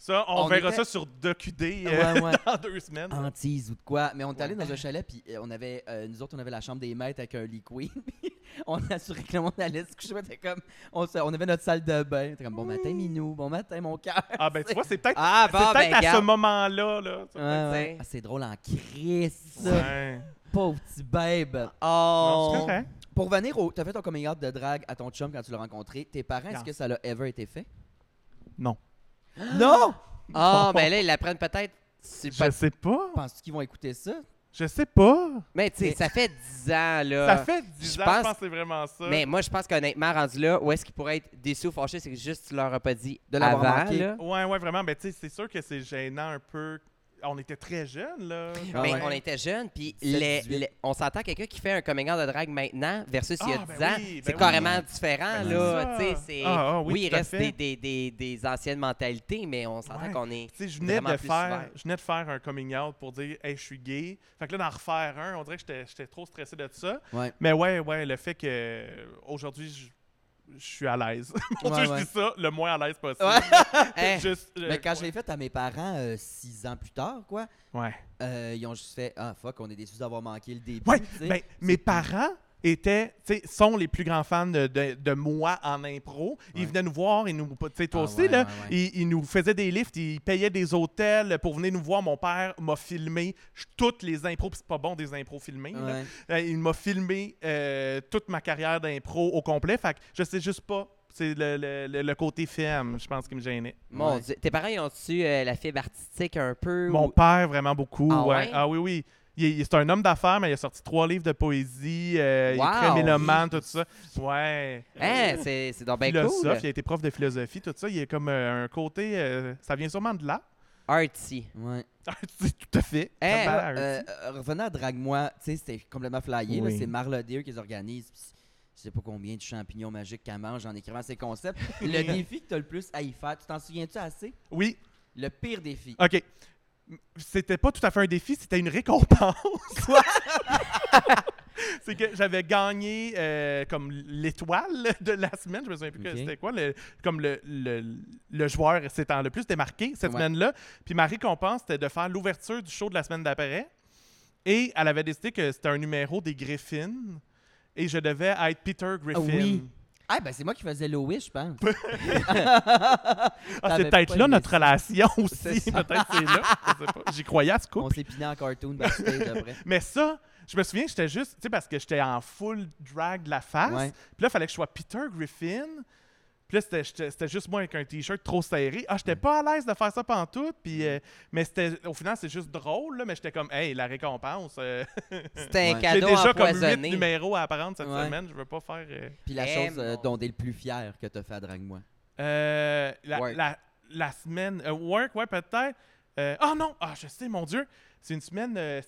Ça, on, On verra était- ça sur DocuD euh, Ouais, ouais. dans deux semaines. Hantise ou de quoi. Mais on est allé dans un chalet, puis euh, on avait, euh, nous autres, on avait la chambre des maîtres avec un lit queen. on assurait que le monde allait se coucher. comme, on, avait notre salle de bain. Comme, bon matin, Minou, bon matin, mon cœur. Ah ben tu vois, c'est peut-être Ah, bon, ben, à ce moment-là. Là. Ah, c'est drôle en crise. Pauvre petit babe. Oh! Pour venir au. T'as fait ton coming out de drague à ton chum quand tu l'as rencontré. Tes parents, est-ce que ça l'a ever été fait? Non. Non! Oh, ben là, ils l'apprennent peut-être. Je sais pas. Penses-tu qu'ils vont écouter ça? Je sais pas. Mais tu sais, Mais- ça fait 10 ans, là. Ça fait 10 je ans, je pense que c'est vraiment ça. Mais moi, je pense qu'honnêtement, rendu là, où est-ce qu'il pourrait être déçu ou fâché, c'est que juste tu leur as pas dit De l'avoir avant, manqué. là? Ouais, ouais, vraiment. Mais tu sais, c'est sûr que c'est gênant un peu. On était très jeunes, là. Ah Mais ouais. on était jeunes, puis 17, les- 18. les- on s'entend quelqu'un qui fait un coming out de drague maintenant versus il y a Ah, 10 ben ans. oui, c'est ben carrément différent, Ben, là. Ah, ah, oui, oui, il reste des, des, des, des anciennes mentalités, mais on s'entend Ouais. qu'on est. Tu sais, je venais de faire, je venais de faire un coming out pour dire, hey, je suis gay. Fait que là, d'en refaire un, on dirait que j'étais- j'étais trop stressé de ça. Ouais. Mais ouais, ouais, le fait que euh, aujourd'hui, je, suis à l'aise. Mon Ouais, Dieu, je dis ça le moins à l'aise possible. Juste, euh, Mais quand je l'ai fait à mes parents euh, six ans plus tard, quoi, Ouais. euh, ils ont juste fait Ah fuck, on est déçus d'avoir manqué le début. Ouais, ben, mes parents étaient, tu sais, sont les plus grands fans de, de- de moi en impro. Ils Ouais. venaient nous voir, ils nous, tu sais, toi Ah aussi, ouais, là, ouais, ouais. Ils, ils nous faisaient des lifts, ils payaient des hôtels pour venir nous voir. Mon père m'a filmé toutes les impros, puis c'est pas bon des impros filmés. là. Euh, Il m'a filmé euh, toute ma carrière d'impro au complet. Fait que je sais juste pas. C'est le, le- le- le côté film, je pense, qui me gênait. Mon Ouais. Dieu. Tes parents, ils ont-tu euh, la fibre artistique un peu? Mon ou- père, vraiment beaucoup. Ah ouais. ouais? Ah oui, oui. Il, il- c'est un homme d'affaires, mais il a sorti trois livres de poésie. euh, Il est très mélomane, tout ça. Ouais. Hein, c'est c'est donc bien philosophe, cool. il a été prof de philosophie, tout ça. Il est comme euh, un côté. euh, ça vient sûrement de là. Artsy. Ouais. C'est tout à fait. Hein? Ça Euh, parle, revenant à Drague-moi, tu sais, c'était complètement flyé. Oui. C'est Marla Deer qui les organise. Je sais pas combien de champignons magiques qu'elle mange en écrivant ses concepts. le défi que tu as le plus à y faire, tu t'en souviens-tu assez? Oui. Le pire défi. OK. C'était pas tout à fait un défi, c'était une récompense. c'est que j'avais gagné euh, comme l'étoile de la semaine. Je me souviens plus que c'était quoi. le- comme le, le, le joueur s'étant le plus démarqué cette Ouais. semaine-là. Puis ma récompense, c'était de faire l'ouverture du show de la semaine d'après. Et elle avait décidé que c'était un numéro des Griffins. Et je devais être Peter Griffin. oui. Ah, ben c'est moi qui faisais Louis, je pense. Ah, c'est peut-être là notre relation aussi. Peut-être c'est là. Je sais pas. J'y croyais à ce couple. On s'est piné en cartoon backstage après. Mais ça, je me souviens que j'étais juste, tu sais, parce que j'étais en full drag de la face. Puis là, il fallait que je sois Peter Griffin. Puis là, c'était- juste moi avec un t-shirt trop serré. Ah, j'étais pas à l'aise de faire ça pantoute. Puis, euh, mais c'était, au final, c'est juste drôle, là, mais j'étais comme, hey, la récompense. euh, C'était un Ouais. J'ai cadeau déjà comme huit empoisonné. numéros à apprendre cette Ouais. semaine. Je veux pas faire. euh, Puis la chose euh, mon- dont t'es le plus fier que t'as fait à Drague-moi. Euh, la, Work. la- la semaine. euh, work, ouais, peut-être. Euh, Ah non! Ah, je sais, mon Dieu! C'est une semaine euh,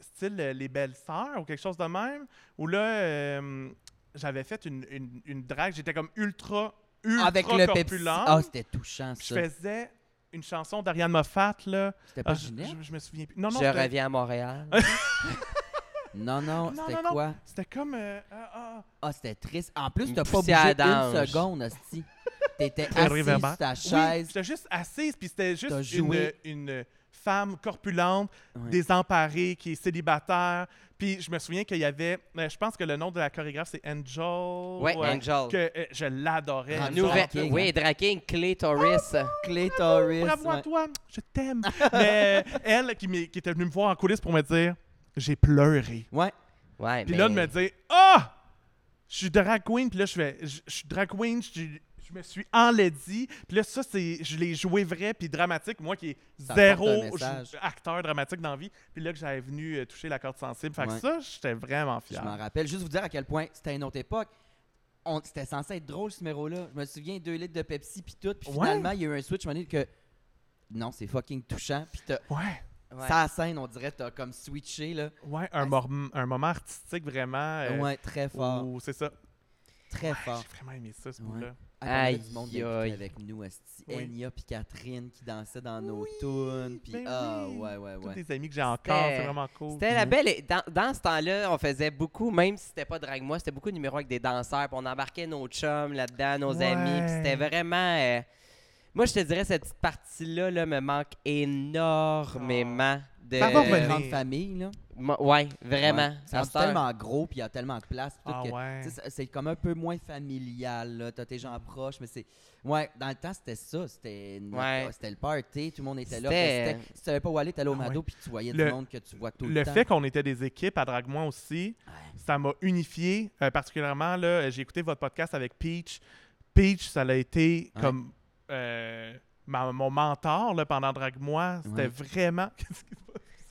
style euh, Les Belles Sœurs ou quelque chose de même. Où là, euh, j'avais fait une, une, une drague. J'étais comme ultra, ultra Avec le corpulente. Ah, c'était touchant, je ça. faisais une chanson d'Ariane Moffat, là. C'était pas Ah, je, je- je me souviens plus. Non, non, Je reviens à Montréal. Non, non, Non, c'était quoi? C'était comme. euh, ah, ah. Ah, c'était triste. En plus, t'as pas bougé une seconde, hostie. T'étais Très assis réverbère. sur ta Oui, chaise. j'étais juste assise, puis c'était juste une femme corpulente, Ouais. désemparée, qui est célibataire. Puis je me souviens qu'il y avait, euh, je pense que le nom de la chorégraphe, c'est Angel. Ouais, Ouais, Angel. Que euh, je l'adorais. Angel. Nouvelle, King, oui, Draking, Clitoris. Clitoris. Bravo à ouais. toi, je t'aime. Mais euh, elle qui, était venue me voir en coulisses pour me dire, j'ai pleuré. Ouais. Ouais, Puis mais... là, de me dire, ah, je suis drag queen. Puis là, je fais, je je suis drag queen, je suis- je me suis enlaidi. Puis là, ça, c'est, je l'ai joué vrai puis dramatique. Moi qui est zéro acteur dramatique dans la vie. Puis là, que j'avais venu euh, toucher la corde sensible. Fait que Ouais. ça, j'étais vraiment Je fier. m'en rappelle. Juste vous dire à quel point c'était une autre époque. On- C'était censé être drôle, ce numéro-là. Je me souviens, deux litres de Pepsi, puis tout. Puis Ouais. finalement, il y a eu un switch, je me dis que... Non, c'est fucking touchant. Puis t'as... Ouais, Ouais. Ça, la scène, on dirait, t'as comme switché, là. ouais, un, Ah, moment artistique vraiment. euh, ouais, très fort. c'est ça. Très Ouais, fort. J'ai vraiment aimé ça, ce Ouais. bout-là. Ah, avait Aïe, du monde avec nous. Oui. Enya puis Catherine qui dansaient dans nos Oui, tunes. Puis, ben ah, oui. ouais, ouais, Tous ouais. des amis que j'ai encore, c'est vraiment cool. C'était la Ouais. belle. Dans, dans ce temps-là, on faisait beaucoup, même si c'était pas Drag Moi, c'était beaucoup de numéros avec des danseurs. Puis on embarquait nos chums là-dedans, nos Ouais. amis. Puis c'était vraiment. euh, Moi, je te dirais, cette petite partie-là là, me manque énormément. De... Va Une revenir. grande famille, là. Mo- ouais, vraiment. Ouais. C'est rendu tellement gros, puis il y a tellement de place. tout Ah que- ouais. c'est- C'est comme un peu moins familial, là. T'as tes gens proches, mais c'est. Ouais, dans le temps, c'était ça. C'était Ouais. c'était le party, tout le monde était là. C'était- Si tu savais pas où aller, t'allais au Ah. Mado, puis tu voyais Le- du monde que tu vois tout le, Le temps. fait qu'on était des équipes à Drague-moi aussi, Ouais. ça m'a unifié. euh, particulièrement, là, euh, j'ai écouté votre podcast avec Peach. Peach, ça a été Ouais. comme euh, ma- mon mentor là, pendant Drague-moi. C'était Ouais. vraiment.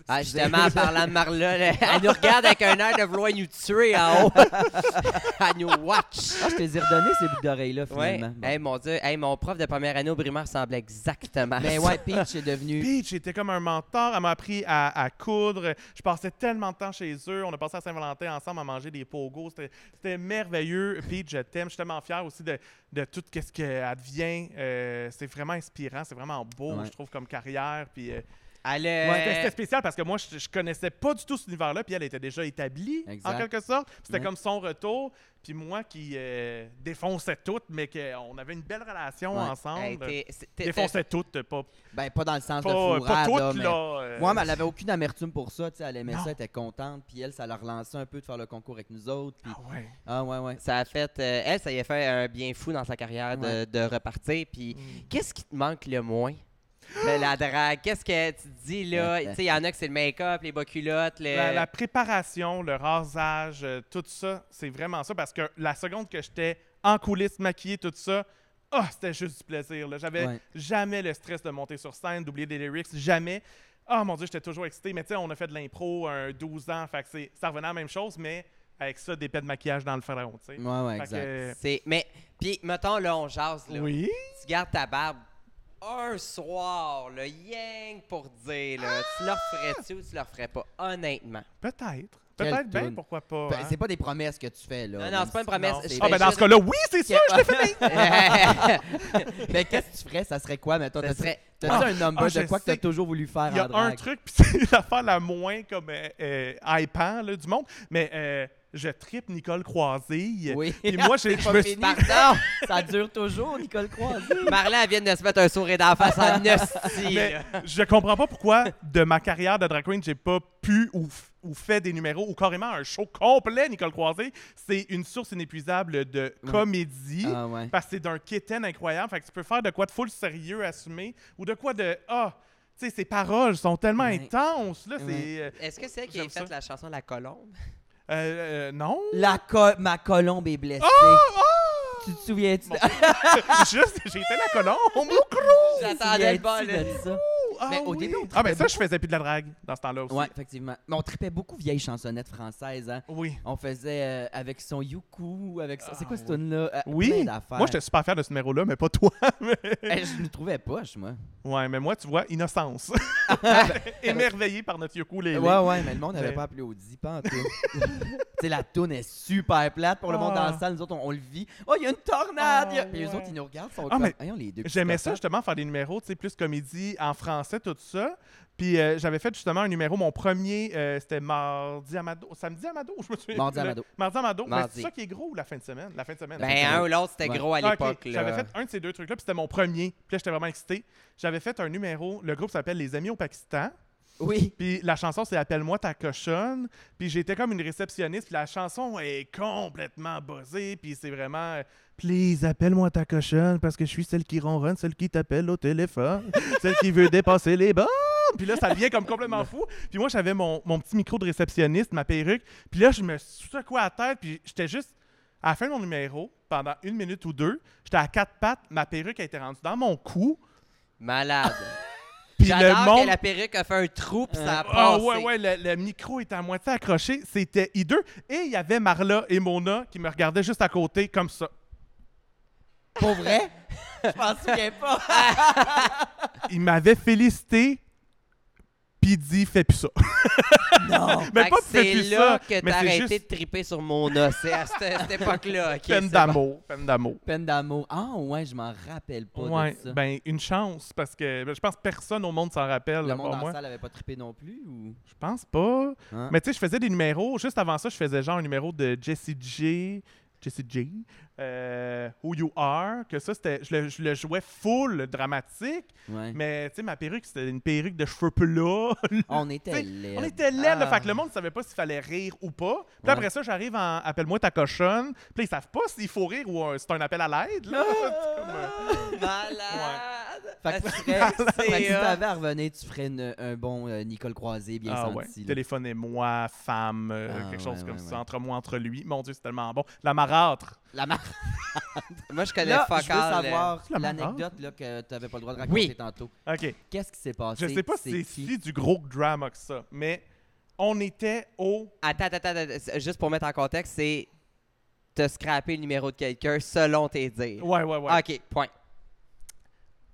Ah, justement, en parlant de Marla, là, elle nous regarde avec un air de vouloir nous tuer en haut. elle nous watch. Ah, je te les ai redonnés, ces boucles d'oreilles-là, Ouais. finalement. Bon. Hey, mon Dieu, hey, mon prof de première année au primaire ressemblait exactement à Mais ça. ouais, Peach est devenu. Peach était comme un mentor. Elle m'a appris à, à coudre. Je passais tellement de temps chez eux. On a passé à Saint-Valentin ensemble à manger des pogos. C'était- C'était merveilleux. Peach, je t'aime. Je suis tellement fier aussi de, de tout ce qu'elle devient. Euh, c'est vraiment inspirant. C'est vraiment beau, Ouais. je trouve, comme carrière. Puis, euh, Elle, Ouais, euh, c'était- spécial parce que moi, je, je connaissais pas du tout cet univers-là, puis elle était déjà établie, Exact. en quelque sorte. C'était Ouais. comme son retour, puis moi qui euh, défonçait tout, mais qu'on avait une belle relation Ouais. ensemble. hey, défonçait tout, pas, Ben, pas dans le sens de pas, pas fourrade, toutes, là, là. mais... euh, Moi, mais elle avait aucune amertume pour ça, tu sais, elle aimait Non. ça, elle était contente, puis elle, ça la relançait un peu de faire le concours avec nous autres. Ah ouais. Ah ouais, ouais. Ça a fait. euh, elle, ça y a fait un bien fou dans sa carrière de repartir. Puis, Mm. qu'est-ce qui te manque le moins? De la drague? Qu'est-ce que tu dis là? Ouais, Tu sais, il y en a que c'est le make-up, les bas culottes, le. La, la préparation, le rasage, euh, tout ça, c'est vraiment ça. Parce que la seconde que j'étais en coulisses, maquillé, tout ça, ah, c'était juste du plaisir. là. J'avais Ouais. jamais le stress de monter sur scène, d'oublier des lyrics, jamais. Ah mon Dieu, j'étais toujours excité. Mais tu sais, on a fait de l'impro un 12 ans, fait que ça revenait à la même chose, mais avec ça, des pets de maquillage dans le front, tu sais. Ouais, ouais, Fait exact. C'est. Mais, puis, mettons, là, on jase, là. oui. Tu gardes ta barbe un soir, le yang pour dire, là, tu leur ferais-tu ou tu leur ferais pas? Honnêtement. Peut-être. Quelle Peut-être bien, toune. pourquoi pas. Ben, hein? c'est pas des promesses que tu fais, là. Non, non, même c'est pas une si- promesse. Je Ah, ben dans ce cas-là, oui, c'est sûr, je l'ai fait. Mais qu'est-ce que tu ferais? Ça serait quoi, mettons? Ça T'as-tu serait- t'as-tu Ah, un number ah, de quoi que t'as toujours voulu faire Il y a en un drague? truc, puis c'est l'affaire la moins comme euh, euh, hypant là, du monde, mais euh, je tripe Nicole Croisille. Oui. Puis moi, j'ai- je pas fini. Pardon! Ça dure toujours, Nicole Croisé. Marla, elle vient de se mettre un sourire d'en face en hostie, Mais je comprends pas pourquoi, de ma carrière de drag queen, j'ai pas pu ou, fait des numéros ou carrément un show complet, Nicole Croisé. C'est une source inépuisable de Ouais. comédie. Ah ouais. Parce que c'est d'un kitten incroyable. Fait que tu peux faire de quoi de full sérieux assumé ou de quoi de. Ah! tu sais, ses paroles sont tellement Ouais. intenses. Là, Ouais. c'est. euh, Est-ce que c'est elle qui a fait ça. la chanson La Colombe? Euh, euh, non? La co- ma colombe est blessée. Oh! Tu te souviens-tu? De... Juste, j'ai été la colombe. J'attendais le bol. Ah, Mais au oui. début, on Ah, ben trippait ça, je faisais plus de la drague dans ce temps-là aussi. Ouais, effectivement. Mais on tripait beaucoup vieilles chansonnettes françaises, hein. Oui. On faisait euh, avec son Youkou, avec son... C'est quoi Ah, cette tune là Oui. Plein d'affaires. Moi, j'étais super fier de ce numéro-là, mais pas toi. Mais- Eh, je nous trouvais poche, moi. ouais, mais moi, tu vois, innocence. Émerveillé par notre ukulélé. Ouais, ouais, mais le monde n'avait Mais- pas applaudi, pas en tout. tu sais, la toune est super plate pour le monde dans Ah. la salle. Nous autres, on, on le vit. Oh, il y a une tornade! a- Ah, Puis les autres, ils nous regardent, ils sont Ah, comme... mais Voyons, les deux J'aimais ça justement faire des numéros, tu sais, plus comédie en français, tout ça. Puis euh, j'avais fait justement un numéro, mon premier, euh, c'était mardi Amado, samedi Amado, je me souviens. Mardi Amado. Mardi Amado. Mais c'est ça qui est gros ou la fin de semaine? La fin de semaine. Ben, un ou l'autre, c'était Ouais. gros à Ah, l'époque. J'avais fait un de ces deux trucs-là, puis c'était mon premier. Puis là, j'étais vraiment excité. J'avais fait un numéro, le groupe s'appelle Les Amis au Pakistan. Oui. Puis la chanson, c'est Appelle-moi ta cochonne. Puis j'étais comme une réceptionniste. Puis la chanson est complètement buzzée. Puis c'est vraiment. Please, appelle-moi ta cochonne parce que je suis celle qui ronronne, celle qui t'appelle au téléphone, celle qui veut dépasser les bornes. Puis là, ça devient comme complètement fou. Puis moi, j'avais mon, mon petit micro de réceptionniste, ma perruque. Puis là, je me secouais la tête. Puis j'étais juste. À la fin de mon numéro, pendant une minute ou deux, j'étais à quatre pattes. Ma perruque a été rendue dans mon cou. Malade. Puis le monde. que la perruque a fait un trou pis ça a Ah passé. ouais, ouais, le, le micro était à moitié accroché. C'était hideux. Et il y avait Marla et Mona qui me regardaient juste à côté, comme ça. Pour vrai? Je m'en souviens pas. Ils m'avaient félicité, puis dit, fais plus ça. non. Mais Fait pas que fais c'est plus là ça. que t'as arrêté juste de triper sur mon os. C'est à cette, cette époque-là. peine d'amour. Peine d'amour. Peine d'amour. Ah ouais, je m'en rappelle pas Ouais, de ça. ben une chance, parce que ben, je pense que personne au monde s'en rappelle. le monde la salle avait pas trippé non plus ou... Je pense pas. Hein? Mais tu sais, je faisais des numéros. Juste avant ça, je faisais genre un numéro de Jessie J. Jessie J. euh, Who You Are. Que ça, c'était. Je le, je le jouais full dramatique. Ouais. Mais tu sais, ma perruque, c'était une perruque de cheveux plats. On était laids. On était laid. Ah. Fait que le monde ne savait pas s'il fallait rire ou pas. Puis Ouais. après ça, j'arrive en Appelle-moi ta cochonne. Puis ils savent pas s'il faut rire ou euh, c'est un appel à l'aide, là. Comme, euh, Malade. Fait que fait si t'avais à revenir, tu ferais une- un bon euh, Nicole Croisé bien Ah ouais. senti. Téléphonez-moi, femme, euh, Ah, quelque ouais, chose comme ouais. ça, entre moi, entre lui. Mon Dieu, c'est tellement bon. La marâtre. La marque. Moi, je connais Là, fuck je veux euh, savoir la l'anecdote là, que t'avais pas le droit de raconter Oui. tantôt. OK. Qu'est-ce qui s'est passé? Je sais pas si c'est qui? si du gros drama que ça, mais on était au. Attends, attends, attends, attends, juste pour mettre en contexte, c'est t'as scrappé le numéro de quelqu'un selon tes dires. Ouais, ouais, ouais. Ok, point.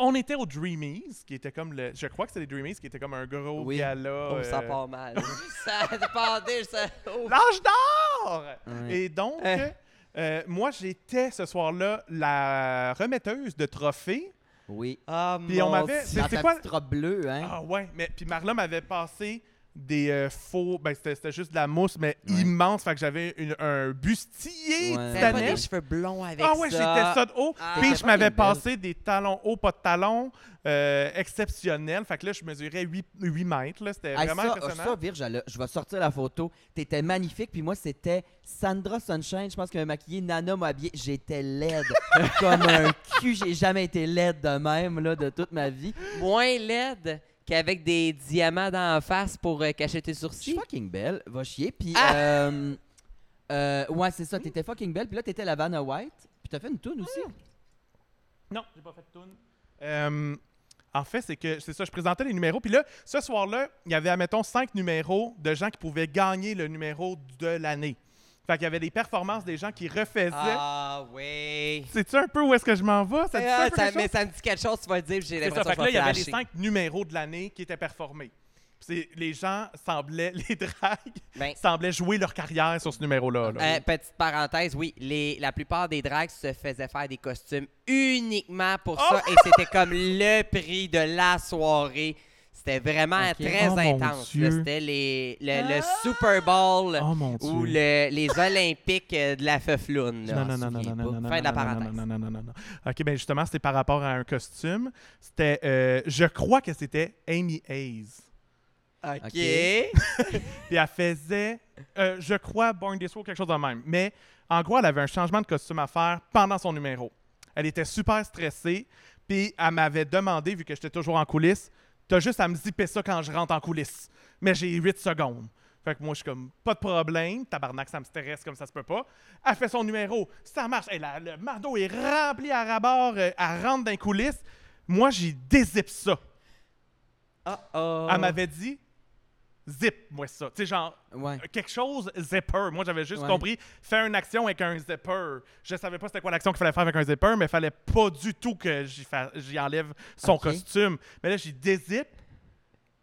On était au Dreamies, qui était comme le. Je crois que c'était les Dreamies, qui était comme un gros Oui. gala. Oh, ça euh, part mal. ça dépendait, ça. oh. L'âge d'or! Et donc, Euh. euh, moi, j'étais ce soir-là la remetteuse de trophées. Oui. Ah, Puis on mon m'avait- Dieu. C'est- quoi- petite robe bleue, hein? Ah ouais, mais puis Marla m'avait passé des euh, faux. Ben, c'était c'était juste de la mousse, mais Ouais. immense. Fait que j'avais un bustier Ouais. T'avais pas titanesque. des cheveux blonds avec Ah ouais, ça. j'étais ça de haut. Ah. Puis je m'avais passé des talons hauts, pas de talons, euh, exceptionnels. Fait que là, je mesurais 8, 8 mètres. là. C'était Hey, vraiment ça, impressionnant. ça, Virge, je vais sortir la photo. T'étais magnifique, puis moi, c'était Sandra Sunshine. Je pense qu'elle m'a maquillée. Nana m'a habillée. J'étais laide comme un cul. J'ai jamais été laide de même là, de toute ma vie. Moins laide qu'avec des diamants dans la face pour euh, cacher tes Je suis sourcils. fucking belle. Va chier. Puis, Ah! euh, euh, ouais, c'est ça. T'étais fucking belle. Puis là, t'étais la Vanna White. Puis t'as fait une toune aussi. Non, j'ai pas fait de tune. Euh, en fait, c'est que c'est ça, je présentais les numéros. Puis là, ce soir-là, il y avait, admettons, cinq numéros de gens qui pouvaient gagner le numéro de l'année. Fait qu'il y avait des performances des gens qui refaisaient. Ah oui. Sais-tu un peu où est-ce que je m'en vais? Ça Ah, ça- mais ça me dit quelque chose, tu vas le dire, j'ai ça. l'impression Fait que là, il y avait les cinq numéros de l'année qui étaient performés. Puis les gens semblaient, les dragues, Ben, semblaient jouer leur carrière sur ce numéro-là. là. Euh, petite parenthèse, oui, les, la plupart des drags se faisaient faire des costumes uniquement pour Oh! ça et c'était comme le prix de la soirée. C'était vraiment très Oh, intense. C'était les, le, le Super Bowl oh ou le- les Olympiques euh, de la feufloune. Non, on non, non, non, non, non, non, Fin de la non, non, parenthèse. Non, non, non, non, non. OK, ben justement, c'était par rapport à un costume. C'était, euh, je crois que c'était Amy Hayes. OK. Ok. Puis elle faisait, euh, je crois, Born This Way ou quelque chose de même. Mais en gros, elle avait un changement de costume à faire pendant son numéro. Elle était super stressée. Puis elle m'avait demandé, vu que j'étais toujours en coulisses, t'as juste à me zipper ça quand je rentre en coulisses. Mais j'ai 8 secondes. Fait que moi, je suis comme, pas de problème. Tabarnak, ça me stresse comme ça se peut pas. Elle fait son numéro. Ça marche. Et le mardeau est rempli à rabord. euh, elle rentre dans les coulisses. Moi, j'ai dézippe ça. Uh-oh. Elle m'avait dit, zip, moi ça. Tu sais, genre, Ouais. quelque chose zipper. Moi, j'avais juste Ouais. compris faire une action avec un zipper. Je savais pas c'était quoi l'action qu'il fallait faire avec un zipper, mais il fallait pas du tout que j'y, enlève son costume. Mais là, j'y dézip.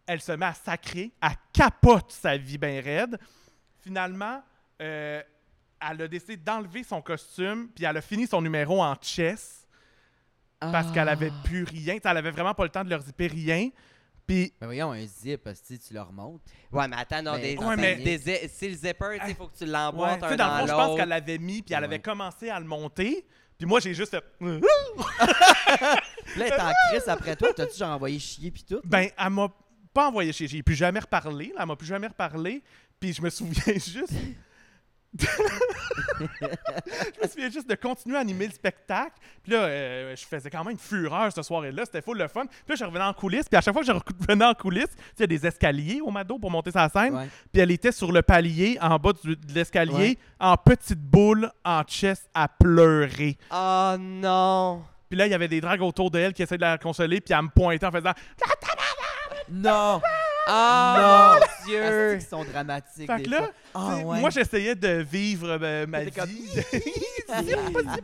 Elle se met à sacrer. Elle capote sa vie bien raide. Finalement, euh, elle a décidé d'enlever son costume, puis elle a fini son numéro en chess parce Ah. qu'elle avait plus rien. Elle avait vraiment pas le temps de leur zipper rien. Puis Ben voyons, un zip, si tu le remontes. Ouais, mais attends, non, des, ouais, mais- des zi- si le zipper, il faut que tu l'emboîtes Ouais, un sais, dans le dans fond, je pense qu'elle l'avait mis, puis elle avait Ouais. commencé à le monter. Puis moi, j'ai juste fait. Puis là, elle est en crise après toi. T'as-tu genre envoyé chier puis tout? Ben, elle m'a pas envoyé chez. J'ai plus jamais reparlé. là, Elle m'a plus jamais reparlé. Puis je me souviens juste. Je me souviens juste de continuer à animer le spectacle. Puis là, euh, je faisais quand même une fureur ce soir-là. C'était full le fun. Puis là, je revenais en coulisses. Puis à chaque fois que je revenais en coulisses, il y a des escaliers au Mado pour monter sa scène. Ouais. Puis elle était sur le palier, en bas du- de l'escalier, Ouais. en petite boule, en chest, à pleurer. Oh non! Puis là, il y avait des dragues autour d'elle qui essayaient de la consoler, puis elle me pointait en faisant Non! Oh Non! mon Dieu! Qu'ils sont dramatiques. Fait que là. Ah, ouais. moi, j'essayais de vivre euh, ma vie. Comme-.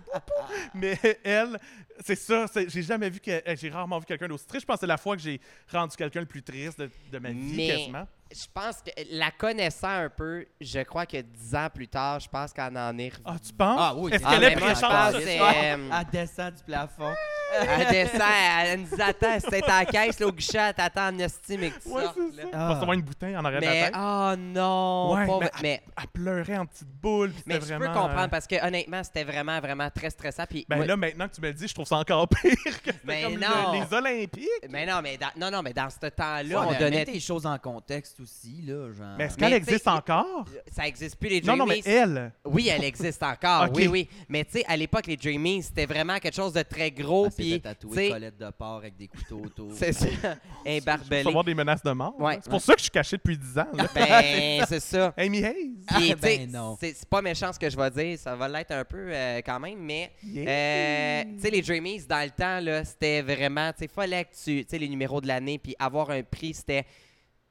Mais elle, c'est ça, j'ai jamais vu que. J'ai rarement vu quelqu'un d'aussi triste. Je pense que c'est la fois que j'ai rendu quelqu'un le plus triste de, de ma vie, Mais- quasiment. Je pense que la connaissant un peu, je crois que dix ans plus tard, je pense qu'elle en est revenue. Ah, tu penses? Ah oui, Est-ce c'est- qu'elle Ah, est c'est- soir? euh, Elle descend du plafond. Elle descend, elle nous attend. C'était à la caisse, là, au guichet, elle t'attend en estime et que tu Ouais, sortes, c'est là. Ah. Une bouteille en arrière de la Mais, tête. oh non! Ouais, pauvre- mais- mais, Elle pleurait en petite boule. puis mais c'était je peux vraiment, comprendre euh, parce que honnêtement, c'était vraiment, vraiment très stressant. Puis Ben moi- là, maintenant que tu me le dis, je trouve ça encore pire que c'était Mais comme le- non. les Olympiques. mais non, mais dans, non, non, mais dans ce temps-là, Ouais, on mais donnait. Tes choses en contexte aussi, là. Genre. Mais est-ce Mais qu'elle tu sais, existe il- encore? Ça existe plus, les Non, non, Dreamies. mais elle. Oui, elle existe encore. Ok. Oui, oui. Mais tu sais, à l'époque, les Dreamies, c'était vraiment quelque chose de très gros. Ah, c'est Puis, tatoué t'sais- colette de porc avec des couteaux autour. C'est ça. Un barbelé. des menaces de mort. Ouais. C'est pour ça que je suis caché depuis 10 ans. là. Ben, c'est ça. Amy Hayes. Ah, ben non. c'est pas méchant ce que je vais dire, ça va l'être un peu euh, quand même, mais Yeah. euh, tu sais, les Dreamies, dans le temps, là, c'était vraiment, tu sais, fallait que tu, tu sais, les numéros de l'année, puis avoir un prix, c'était,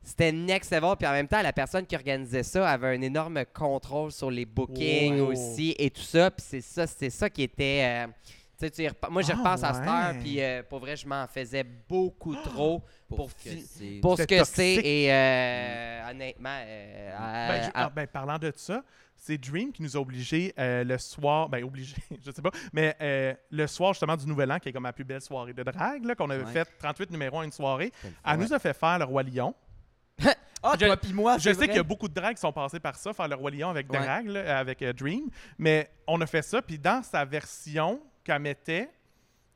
c'était next level, puis en même temps, la personne qui organisait ça avait un énorme contrôle sur les bookings Oh. aussi et tout ça, puis c'est ça, c'est ça qui était, euh, tu moi, je Ah, repense à cette heure, puis euh, pour vrai, je m'en faisais beaucoup trop pour, ce que c'est. pour ce C'était que c'est, toxique. et euh, honnêtement, euh, Ben, à- je- à- ah, ben, parlant de ça, c'est Dream qui nous a obligés euh, le soir, ben obligés, je sais pas, mais euh, le soir justement du Nouvel An, qui est comme la plus belle soirée de drague, là, qu'on avait Ouais. fait 38 numéros en une soirée, elle nous a fait faire le Roi Lion. Ah, Je- toi pis moi, Je sais qu'il y a beaucoup de drags qui sont passés par ça, faire le Roi Lion avec Ouais. Drag, là, avec euh, Dream, mais on a fait ça, puis dans sa version qu'elle mettait,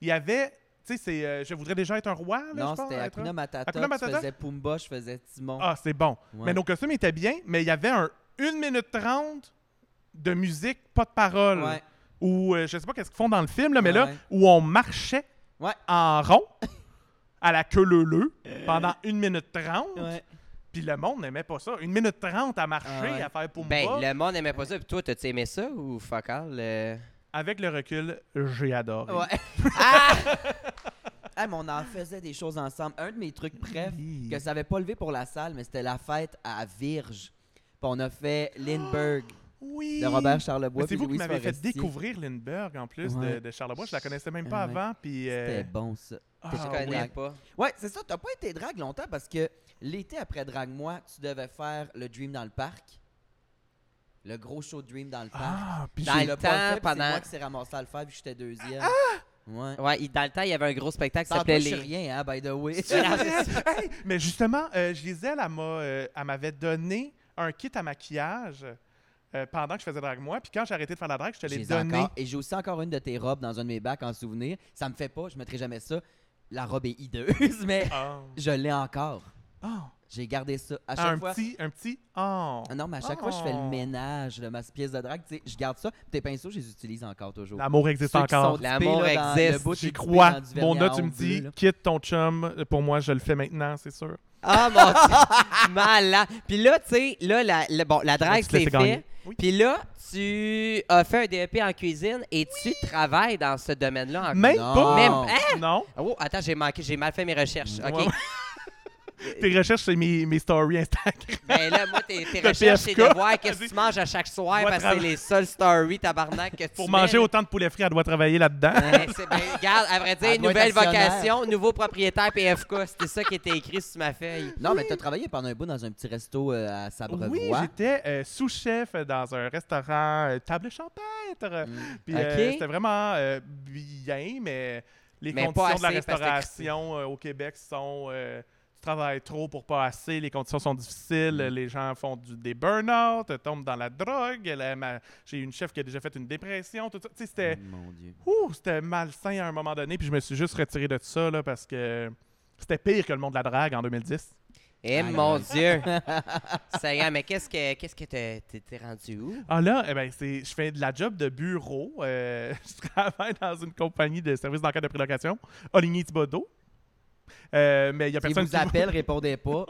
il y avait, tu sais, c'est euh, Je voudrais déjà être un roi, là, Non, je pense, c'était un- Matata. Tu faisais Pumba, je faisais Timon. Ah, c'est bon. Ouais. Mais nos costumes étaient bien, mais il y avait un 1 minute 30 de musique, pas de parole. Ouais. Ou euh, je sais pas qu'est-ce qu'ils font dans le film, là, mais Ouais, là, où on marchait Ouais. en rond à la queue leu pendant 1 minute 30. Ouais. Puis le monde n'aimait pas ça. 1 minute 30 à marcher, Ah ouais. à faire Pumba. Ben, le monde aimait pas ça. Puis toi, t'as-tu aimé ça ou fuck all? euh? Avec le recul, j'ai adoré. Ouais. Ah, mais on en faisait des choses ensemble. Un de mes trucs bref, Oui. que ça avait pas levé pour la salle, mais c'était la fête à Virge. Puis on a fait Lindbergh Oui. de Robert Charlebois. C'est vous qui m'avez fait découvrir Lindbergh en plus de, Ouais. de Charlebois. Je la connaissais même pas Ah ouais. avant. Puis, euh, C'était bon, ça. ah, je ouais. connais oui. pas. Ouais, c'est ça. T'as pas été drague longtemps parce que l'été après Drague Moi, tu devais faire le Dream dans le parc. Le gros show de Dream dans le parc. Ah, puis Dans le temps, pendant- C'est moi qui s'est ramassé à le faire, puis j'étais deuxième. Ouais. Ouais, il- dans le temps, il y avait un gros spectacle qui Sans s'appelait Les. sais rien, hein, by the way. Hey, mais justement, euh, Gisèle, elle m'a, euh, elle m'avait donné un kit à maquillage euh, pendant que je faisais drague moi. Puis quand j'ai arrêté de faire la drague, je te l'ai donné. encore. Et j'ai aussi encore une de tes robes dans un de mes bacs en souvenir. Ça me fait pas, je mettrai jamais ça. La robe est hideuse, mais Ah. je l'ai encore. Ah. J'ai gardé ça. À chaque un fois. petit, un petit. Oh. Non, mais à chaque fois, je fais le ménage de ma pièce de drague. tu sais, Je garde ça. Tes pinceaux, je les utilise encore toujours. L'amour existe Ceux encore. L'amour existe. J'y crois. Mona, vernis tu me dis, quitte ton chum. Pour moi, je le fais maintenant, c'est sûr. Ah mon dieu! Malade! Puis là, tu sais, là, la, la- bon, la drague, c'est fait. Oui. Puis là, tu as fait un DEP en cuisine et tu travailles dans ce domaine-là en Même Non. pas. Même- hein? Non. Oh, attends, j'ai manqué, j'ai mal fait mes recherches. OK. Ouais. Tes recherches, c'est mes, mes stories Instagram. Ben là, moi, tes, recherches, c'est de voir qu'est-ce que tu manges à chaque soir parce que c'est les seules stories, tabarnak, que tu Pour mets, manger là. autant de poulet frit, elle doit travailler là-dedans. Ouais, ben, regarde, à vrai dire, nouvelle vocation, nouveau propriétaire PFK. C'était ça qui était écrit sur ma feuille. Non, mais t'as travaillé pendant un bout dans un petit resto euh, à Sabrevois. Oui, j'étais euh, sous-chef dans un restaurant euh, table champêtre. Mm. Puis euh, c'était vraiment euh, bien, mais les Mais conditions de la que- restauration euh, au Québec sont. Travailles trop pour pas assez, les conditions sont difficiles, Mm. les gens font du, des burn-out, tombent dans la drogue. J'ai une chef qui a déjà fait une dépression, tout ça. Tu sais, c'était. Ouh, c'était malsain à un moment donné, puis je me suis juste retiré de ça là, parce que c'était pire que le monde de la drague en 2010. Eh mon. Dieu! Seigneur, mais qu'est-ce que qu'est-ce que t'es t'es- rendu où? Ah là, eh ben, c'est, je fais de la job de bureau. euh, je travaille dans une compagnie de services d'enquête de prélocation, Oligny-Thibodeau. Euh, mais il y a Si personne vous qui appelle, répondez pas.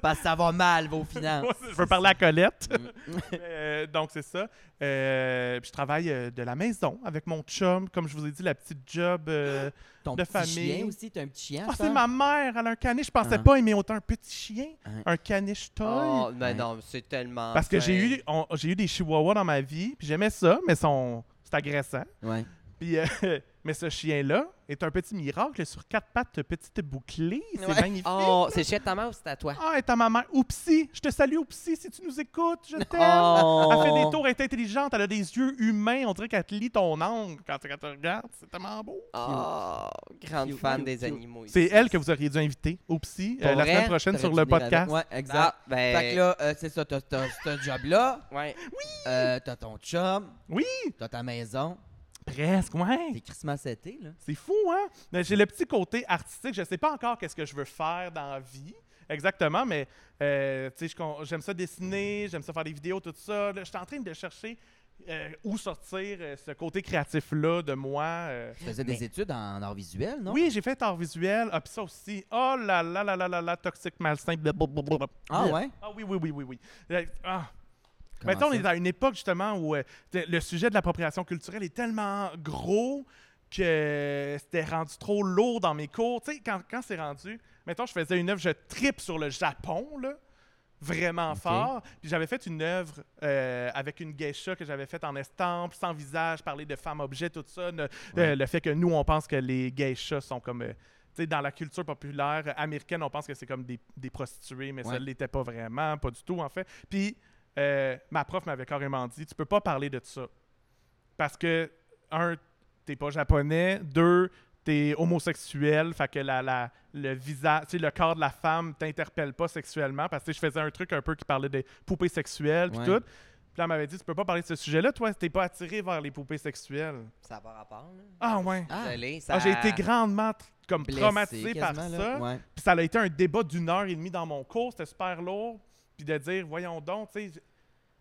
parce que ça va mal, vos finances. je veux parler à Colette. Mm. Euh, donc, c'est ça. Euh, puis je travaille de la maison avec mon chum. Comme je vous ai dit, la petite job. euh, Ton de petit famille. chien aussi, t'as un petit chien. Ah, c'est ma mère, elle a un caniche. Je pensais Ah. pas aimer autant un petit chien, Ouais. un caniche toy. Oh, mais Ouais. non, c'est tellement. Parce que j'ai eu, on- j'ai eu des chihuahuas dans ma vie, puis j'aimais ça, mais son, c'est agressant. Ouais. Puis, euh, mais ce chien-là est un petit miracle sur quatre pattes petites bouclées. C'est Ouais. magnifique. Oh, c'est chez ta mère ou c'est à toi? Ah, et à ma mère. Oupsie, je te salue, Oupsie, si tu nous écoutes, je t'aime. Oh. Elle fait des tours, elle est intelligente, elle a des yeux humains. On dirait qu'elle te lit ton angle quand, tu regardes. C'est tellement beau. Oh, grande Cute, fan cute, des cute. animaux. C'est elle que vous auriez dû inviter, Oupsie, euh, la semaine prochaine sur le podcast. Ouais, exact. Ah, ben. Fait que là, euh, c'est ça, t'as t'as ce job-là, Ouais. euh, t'as ton chum, Oui, t'as ta maison, presque, ouais. t'es Christmas été, là. C'est fou, hein? Mais J'ai le petit côté artistique. Je sais pas encore qu'est-ce que je veux faire dans la vie. Exactement, mais euh, j'aime ça dessiner, j'aime ça faire des vidéos, tout ça. Je suis en train de chercher euh, où sortir euh, ce côté créatif-là de moi. euh. Tu faisais des études en art visuel, non? Oui, j'ai fait art visuel. Ah, puis ça aussi. Oh là là là là là là, toxique, malsain. blablabla. Ah ouais? Ah oui, oui, oui, oui, oui. Ah. Maintenant, on est à une époque justement où euh, le sujet de l'appropriation culturelle est tellement gros que c'était rendu trop lourd dans mes cours. Tu sais, quand, quand c'est rendu, mettons, je faisais une œuvre, je tripe sur le Japon, là, vraiment fort. Puis j'avais fait une œuvre euh, avec une geisha que j'avais faite en estampe, sans visage, parler de femmes-objets, tout ça. ne- euh, le fait que nous, on pense que les geishas sont comme. euh, sais, dans la culture populaire américaine, on pense que c'est comme des, des prostituées, mais ça ne l'était pas vraiment, pas du tout, en fait. Puis euh, ma prof m'avait carrément dit tu peux pas parler de ça. Parce que, un, t'es pas japonais. Deux, t'es homosexuel. Fait que la, la- le visage, tu sais, le corps de la femme t'interpelle pas sexuellement. Parce que je faisais un truc un peu qui parlait des poupées sexuelles, puis Ouais. tout. Puis là, elle m'avait dit tu peux pas parler de ce sujet-là, toi, t'es pas attiré vers les poupées sexuelles. Ça pas rapport. là. Ah, ouais. Ah. Ah, ça- j'ai été grandement comme Blessé, traumatisé par ça. Puis ça a été un débat d'une heure et demie dans mon cours. C'était super lourd. Puis de dire, voyons donc, tu sais,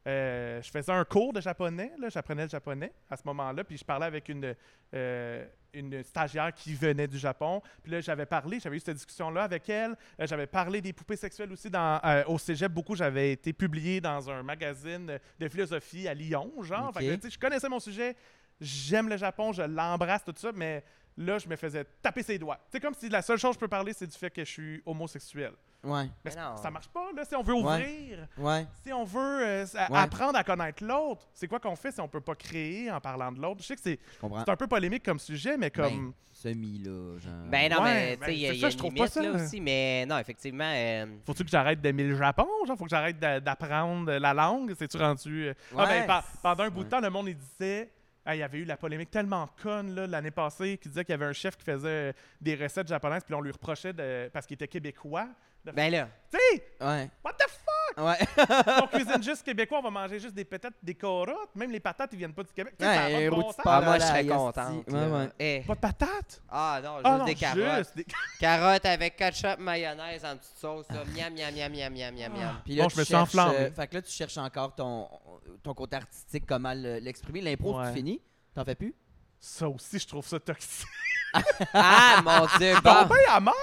euh, je faisais un cours de japonais, j'apprenais le japonais à ce moment-là, puis je parlais avec une, euh, une stagiaire qui venait du Japon. Puis là, j'avais parlé, j'avais eu cette discussion-là avec elle. Euh, j'avais parlé des poupées sexuelles aussi dans, euh, au cégep. Beaucoup, j'avais été publié dans un magazine de philosophie à Lyon, genre. Ok. Fait que, je connaissais mon sujet, j'aime le Japon, je l'embrasse, tout ça, mais là, je me faisais taper ses doigts. C'est comme si la seule chose que je peux parler, c'est du fait que je suis homosexuel. Ouais. Mais Mais c'est- non. ça marche pas, là. Si on veut ouvrir, Ouais. si on veut euh, Ouais. apprendre à connaître l'autre, c'est quoi qu'on fait si on peut pas créer en parlant de l'autre? Je sais que c'est c'est un peu polémique comme sujet, mais comme... Ben, semi, là, genre. Ben non, Ouais, mais tu ben, sais, il y a, y ça, a je une trouve pas limite ça, là aussi, mais non, effectivement. euh, Faut-tu que j'arrête d'aimer le Japon? Genre, faut que j'arrête d'a- d'apprendre la langue? C'est-tu rendu... euh, Ah, ben, pa- pendant un bout de temps, le monde, il disait... Ah, il y avait eu la polémique tellement conne là, l'année passée qui disait qu'il y avait un chef qui faisait euh, des recettes japonaises puis on lui reprochait de, parce qu'il était québécois. Ben là, Tu sais, Ouais. what the fuck? Ouais. On cuisine juste québécois, on va manger juste des patates, des carottes. Même les patates, ils viennent pas du Québec. Tu sais, ça a pas Ouais, de bon sens. Ah, moi, je là, serais esti. contente. Ouais, ouais. Eh. Pas de patates? Ah non, juste Ah non, des carottes. juste des- Carottes avec ketchup, mayonnaise en petite sauce. Là. Miam, miam, miam, miam, miam, miam, miam. Puis là, Bon, je me cherches, enflammé. euh, fait que là, tu cherches encore ton, ton côté artistique, comment le- l'exprimer. L'impro, Ouais. tu finis? T'en fais plus? Ça aussi, je trouve ça toxique. Ah, mon Dieu, Bon, ben amer!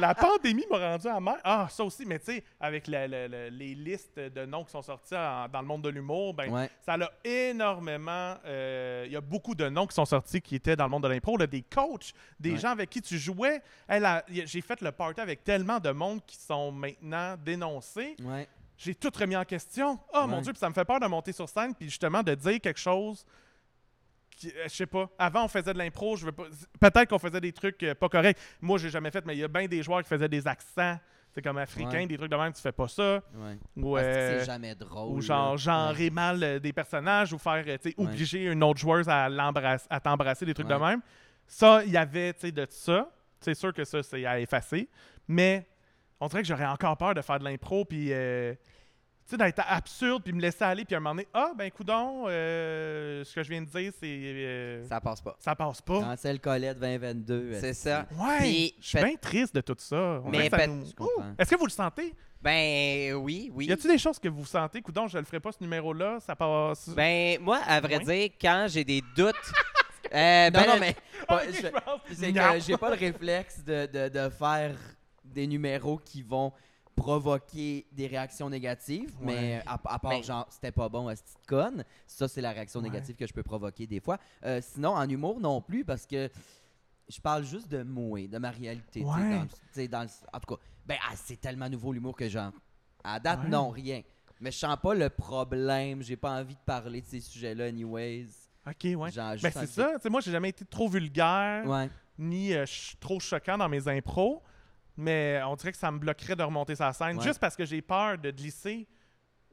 la pandémie m'a rendu amer. Ah, ça aussi, mais tu sais, avec le- le- le- les listes de noms qui sont sortis en- dans le monde de l'humour, ben, Ouais. ça l'a énormément. euh, Il y a beaucoup de noms qui sont sortis qui étaient dans le monde de l'impro, des coachs, des Ouais. gens avec qui tu jouais. J'ai fait le party avec tellement de monde qui sont maintenant dénoncés. Ouais. J'ai tout remis en question. Oh mon. Dieu, puis ça me fait peur de monter sur scène, puis justement de dire quelque chose. Euh, je sais pas. Avant, on faisait de l'impro. Je veux pas. Peut-être qu'on faisait des trucs euh, pas corrects. Moi, j'ai jamais fait, mais il y a bien des joueurs qui faisaient des accents. C'est comme africain, Ouais. des trucs de même, tu fais pas ça. Ouais. Ou, Parce que euh, c'est jamais drôle. ou genre genrer Ouais. mal des personnages ou faire, tu sais, obliger une autre joueuse à, à t'embrasser, des trucs de même. Ça, il y avait, tu sais, de ça. C'est sûr que ça, c'est à effacer. Mais on dirait que j'aurais encore peur de faire de l'impro, puis, euh, sais, d'être absurde, puis me laisser aller, puis à un moment donné, ah, ben, coudon, euh, ce que je viens de dire, c'est. euh, ça... Ça passe pas. passe pas. Cancel Colette 2022. C'est ça. Ouais, Puis, je suis bien triste de tout ça. On Mais ça nous-! Est-ce que vous le sentez? Ben oui, oui. Y a-t-il des choses que vous sentez? Coudon, je le ferai pas ce numéro-là, ça passe. Ben moi, à vrai dire, quand j'ai des doutes. euh, ben Non, non, mais pas- Ok, je- je pense. c'est Non. que j'ai pas le réflexe de, de, de faire des numéros qui vont provoquer des réactions négatives, mais à, à part genre c'était pas bon à petite conne, ça c'est la réaction Ouais. négative que je peux provoquer des fois. Euh, sinon en humour non plus parce que je parle juste de moi, de ma réalité. Ouais. dans le- en tout cas, ben ah, c'est tellement nouveau l'humour que genre à date non rien. Mais je sens pas le problème, j'ai pas envie de parler de ces sujets-là anyways. Ok, ouais. Genre, Ben, c'est ça. Tu sais, moi, j'ai jamais été trop vulgaire, ni euh, trop choquant dans mes impros. Mais on dirait que ça me bloquerait de remonter sa scène Ouais. juste parce que j'ai peur de glisser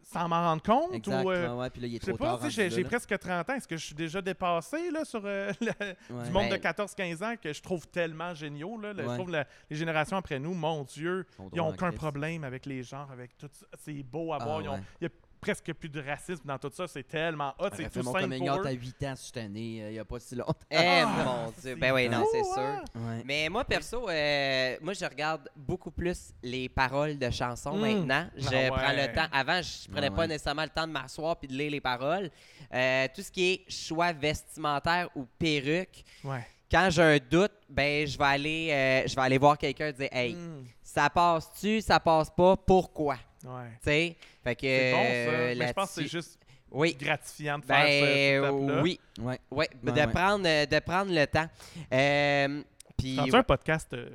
sans m'en rendre compte. Exact. Ou, euh, ouais, ouais, puis là il est je sais trop pas, tard. tu sais, rendu j'ai presque 30 ans. Est-ce que je suis déjà dépassé là, sur euh, le- Ouais. du monde Ben- de 14-15 ans que je trouve tellement géniaux? Là, Je trouve la- les générations après nous, mon Dieu, Ils n'ont en aucun problème avec les genres, avec tout ça. C'est beau à Ah, voir. Il a presque plus de racisme dans tout ça. C'est tellement hot. J'aurais C'est tout mon simple coming pour eux. à 8 ans cette année, euh, il n'y a pas si longtemps. Eh Ah, mon Dieu. Ben oui, non, c'est hein? sûr. Ouais. Mais moi, perso, euh, moi, je regarde beaucoup plus les paroles de chansons Mm. maintenant. Je Ah ouais. prends le temps. Avant, je prenais Ah pas ouais. nécessairement le temps de m'asseoir puis de lire les paroles. Euh, tout ce qui est choix vestimentaire ou perruque, Ouais. quand j'ai un doute, ben je vais aller, euh, je vais aller voir quelqu'un et dire Hey, Mm. ça passe-tu, ça passe pas, pourquoi? Ouais. Tu sais? Fait que. C'est bon, ça. euh, Mais je pense que c'est juste Oui. gratifiant de faire ce- Ben cette étape-là. oui. Ouais. Ouais, de, ouais. Prendre, euh, de prendre le temps. Euh, puis, C'est un podcast euh,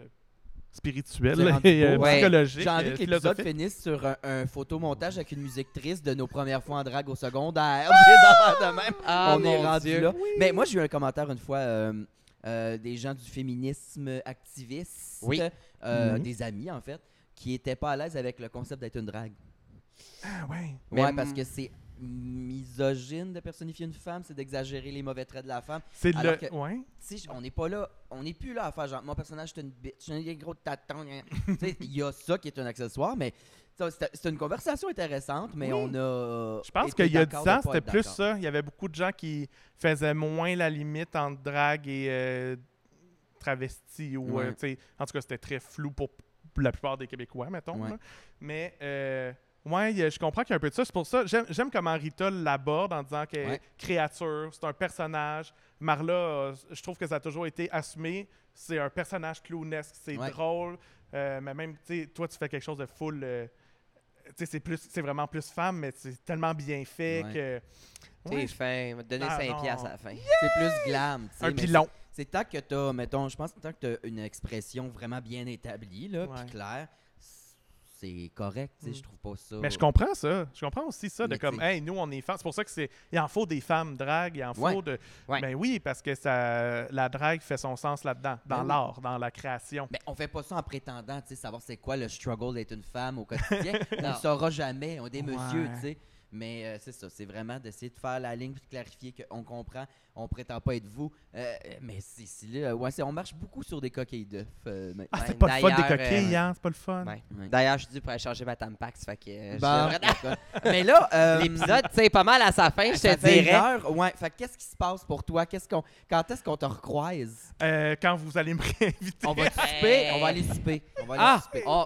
spirituel et euh. Ouais. psychologique. J'ai envie que l'épisode finisse sur un, un photomontage avec une musique triste de nos premières fois en drague au secondaire. Affaires de même. Ah, On est rendu Dieu. là. Mais moi, j'ai eu un commentaire une fois euh, euh, des gens du féminisme activiste, Oui. euh, Mhm. des amis en fait, qui étaient pas à l'aise avec le concept d'être une drague. Ah ouais. Ouais, parce que c'est misogyne de personnifier une femme, c'est d'exagérer les mauvais traits de la femme. C'est Alors le. que- Ouais. Tu sais, on n'est pas là, on n'est plus là à faire genre mon personnage c'est une bitch, j'ai un gros tâton. gna, gna. Tu sais, il y a ça qui est un accessoire, mais c'est une conversation intéressante, mais Oui. on a. Je pense été qu'il y a 10 d'accord de ans, pas c'était être plus d'accord. ça. Il y avait beaucoup de gens qui faisaient moins la limite entre drague et euh, travesti. Ou, Ouais. euh, tu sais, en tout cas, c'était très flou pour la plupart des Québécois, mettons. Ouais. Mais, euh, ouais, je comprends qu'il y a un peu de ça. C'est pour ça, j'aime comment Rita l'aborde en disant qu'elle Ouais. est créature, c'est un personnage. Marla, euh, je trouve que ça a toujours été assumé. C'est un personnage clownesque, c'est Ouais. drôle. Euh, mais même, tu toi, tu fais quelque chose de full. euh, c'est plus- c'est vraiment plus femme, mais c'est tellement bien fait Ouais. que. T'es Ouais, fin, donné Ah, 5 non. piastres à la fin. C'est plus glam. un pilon. C'est tant que t'as, mettons, je pense que tant que t'as une expression vraiment bien établie, là, puis claire, c'est correct, tu sais, Mm. je trouve pas ça. Mais je comprends ça. Je comprends aussi ça de Mais comme, hey, nous, on est femmes. C'est pour ça que c'est. Il en faut des femmes drague, il en faut Ouais. de. Ouais. Ben oui, parce que ça, la drague fait son sens là-dedans, dans Ben oui. l'art, dans la création. Mais on fait pas ça en prétendant, tu sais, savoir c'est quoi le struggle d'être une femme au quotidien. on le saura jamais, on est des Ouais. messieurs, tu sais. Mais euh, c'est ça, c'est vraiment d'essayer de faire la ligne puis de clarifier qu'on comprend, on prétend pas être vous. Euh, mais c'est c'est là, ouais, c'est- on marche beaucoup sur des coquilles d'œufs. euh. Ah, c'est pas le fun des d'ailleurs, coquilles, euh, hein? C'est pas le fun. Ouais. Ouais. D'ailleurs, je suis dû pour aller changer ma Tampax. Fait que euh, je Bon, mais là, euh, l'épisode, tu sais, pas mal à sa fin, je te dirais. heure, ouais. Fait que qu'est-ce qui se passe pour toi? Qu'est-ce qu'on, quand est-ce qu'on te recroise? Euh, quand vous allez me réinviter. On va souper, on va aller souper. On va aller Ah! souper. Oh.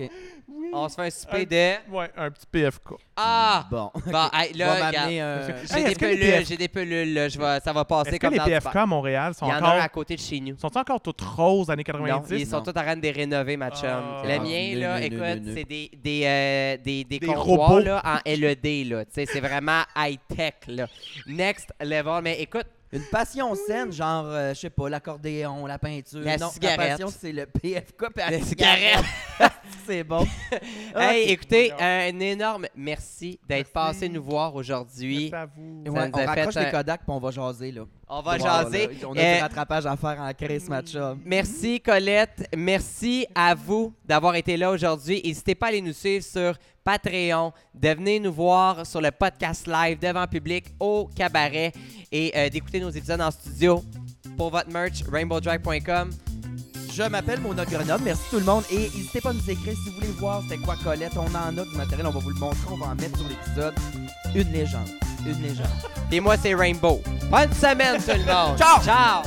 On se fait un souper de. Ouais, un petit PFK. Ah! Bon. Bon, hey, On là, va regarde. Hey, J'ai est-ce des que les pelules, PF j'ai des pelules, là, je vais, ça va passer Est-ce que comme les dans PFK à Montréal sont Il y en a encore. à côté de chez nous. sont encore toutes roses années Non, 90? ils sont Non. tous en train de les rénover, ma chum. Ah. Le mien, là, écoute, c'est des, des, euh, des, des Des comptoirs robots. là, en LED. Là. Tu sais, C'est vraiment high-tech. là. Next level. Mais écoute, Une passion saine, genre, euh, je sais pas, l'accordéon, la peinture. La non, cigarette. La passion, c'est le PFK puis la La cigarette. c'est bon. hey, écoutez, un énorme merci d'être Merci. passé nous voir aujourd'hui. Merci à vous. Ça Ouais, nous on a raccroche fait les un- Kodak puis on va jaser, là. On va Wow, jaser. là, On a Euh, du rattrapage à faire en crise, match Merci Colette, merci à vous d'avoir été là aujourd'hui. N'hésitez pas à aller nous suivre sur Patreon, de venir nous voir sur le podcast live devant public au cabaret et euh, d'écouter nos épisodes en studio. Pour votre merch, rainbowdrag.com. Je m'appelle Mona Grenoble. Merci tout le monde. Et n'hésitez pas à nous écrire si vous voulez voir c'était quoi Colette. On en a du matériel, on va vous le montrer. On va en mettre sur l'épisode. Une légende légende. Et moi, c'est Rainbow. Bonne semaine, tout le monde. Ciao! Ciao!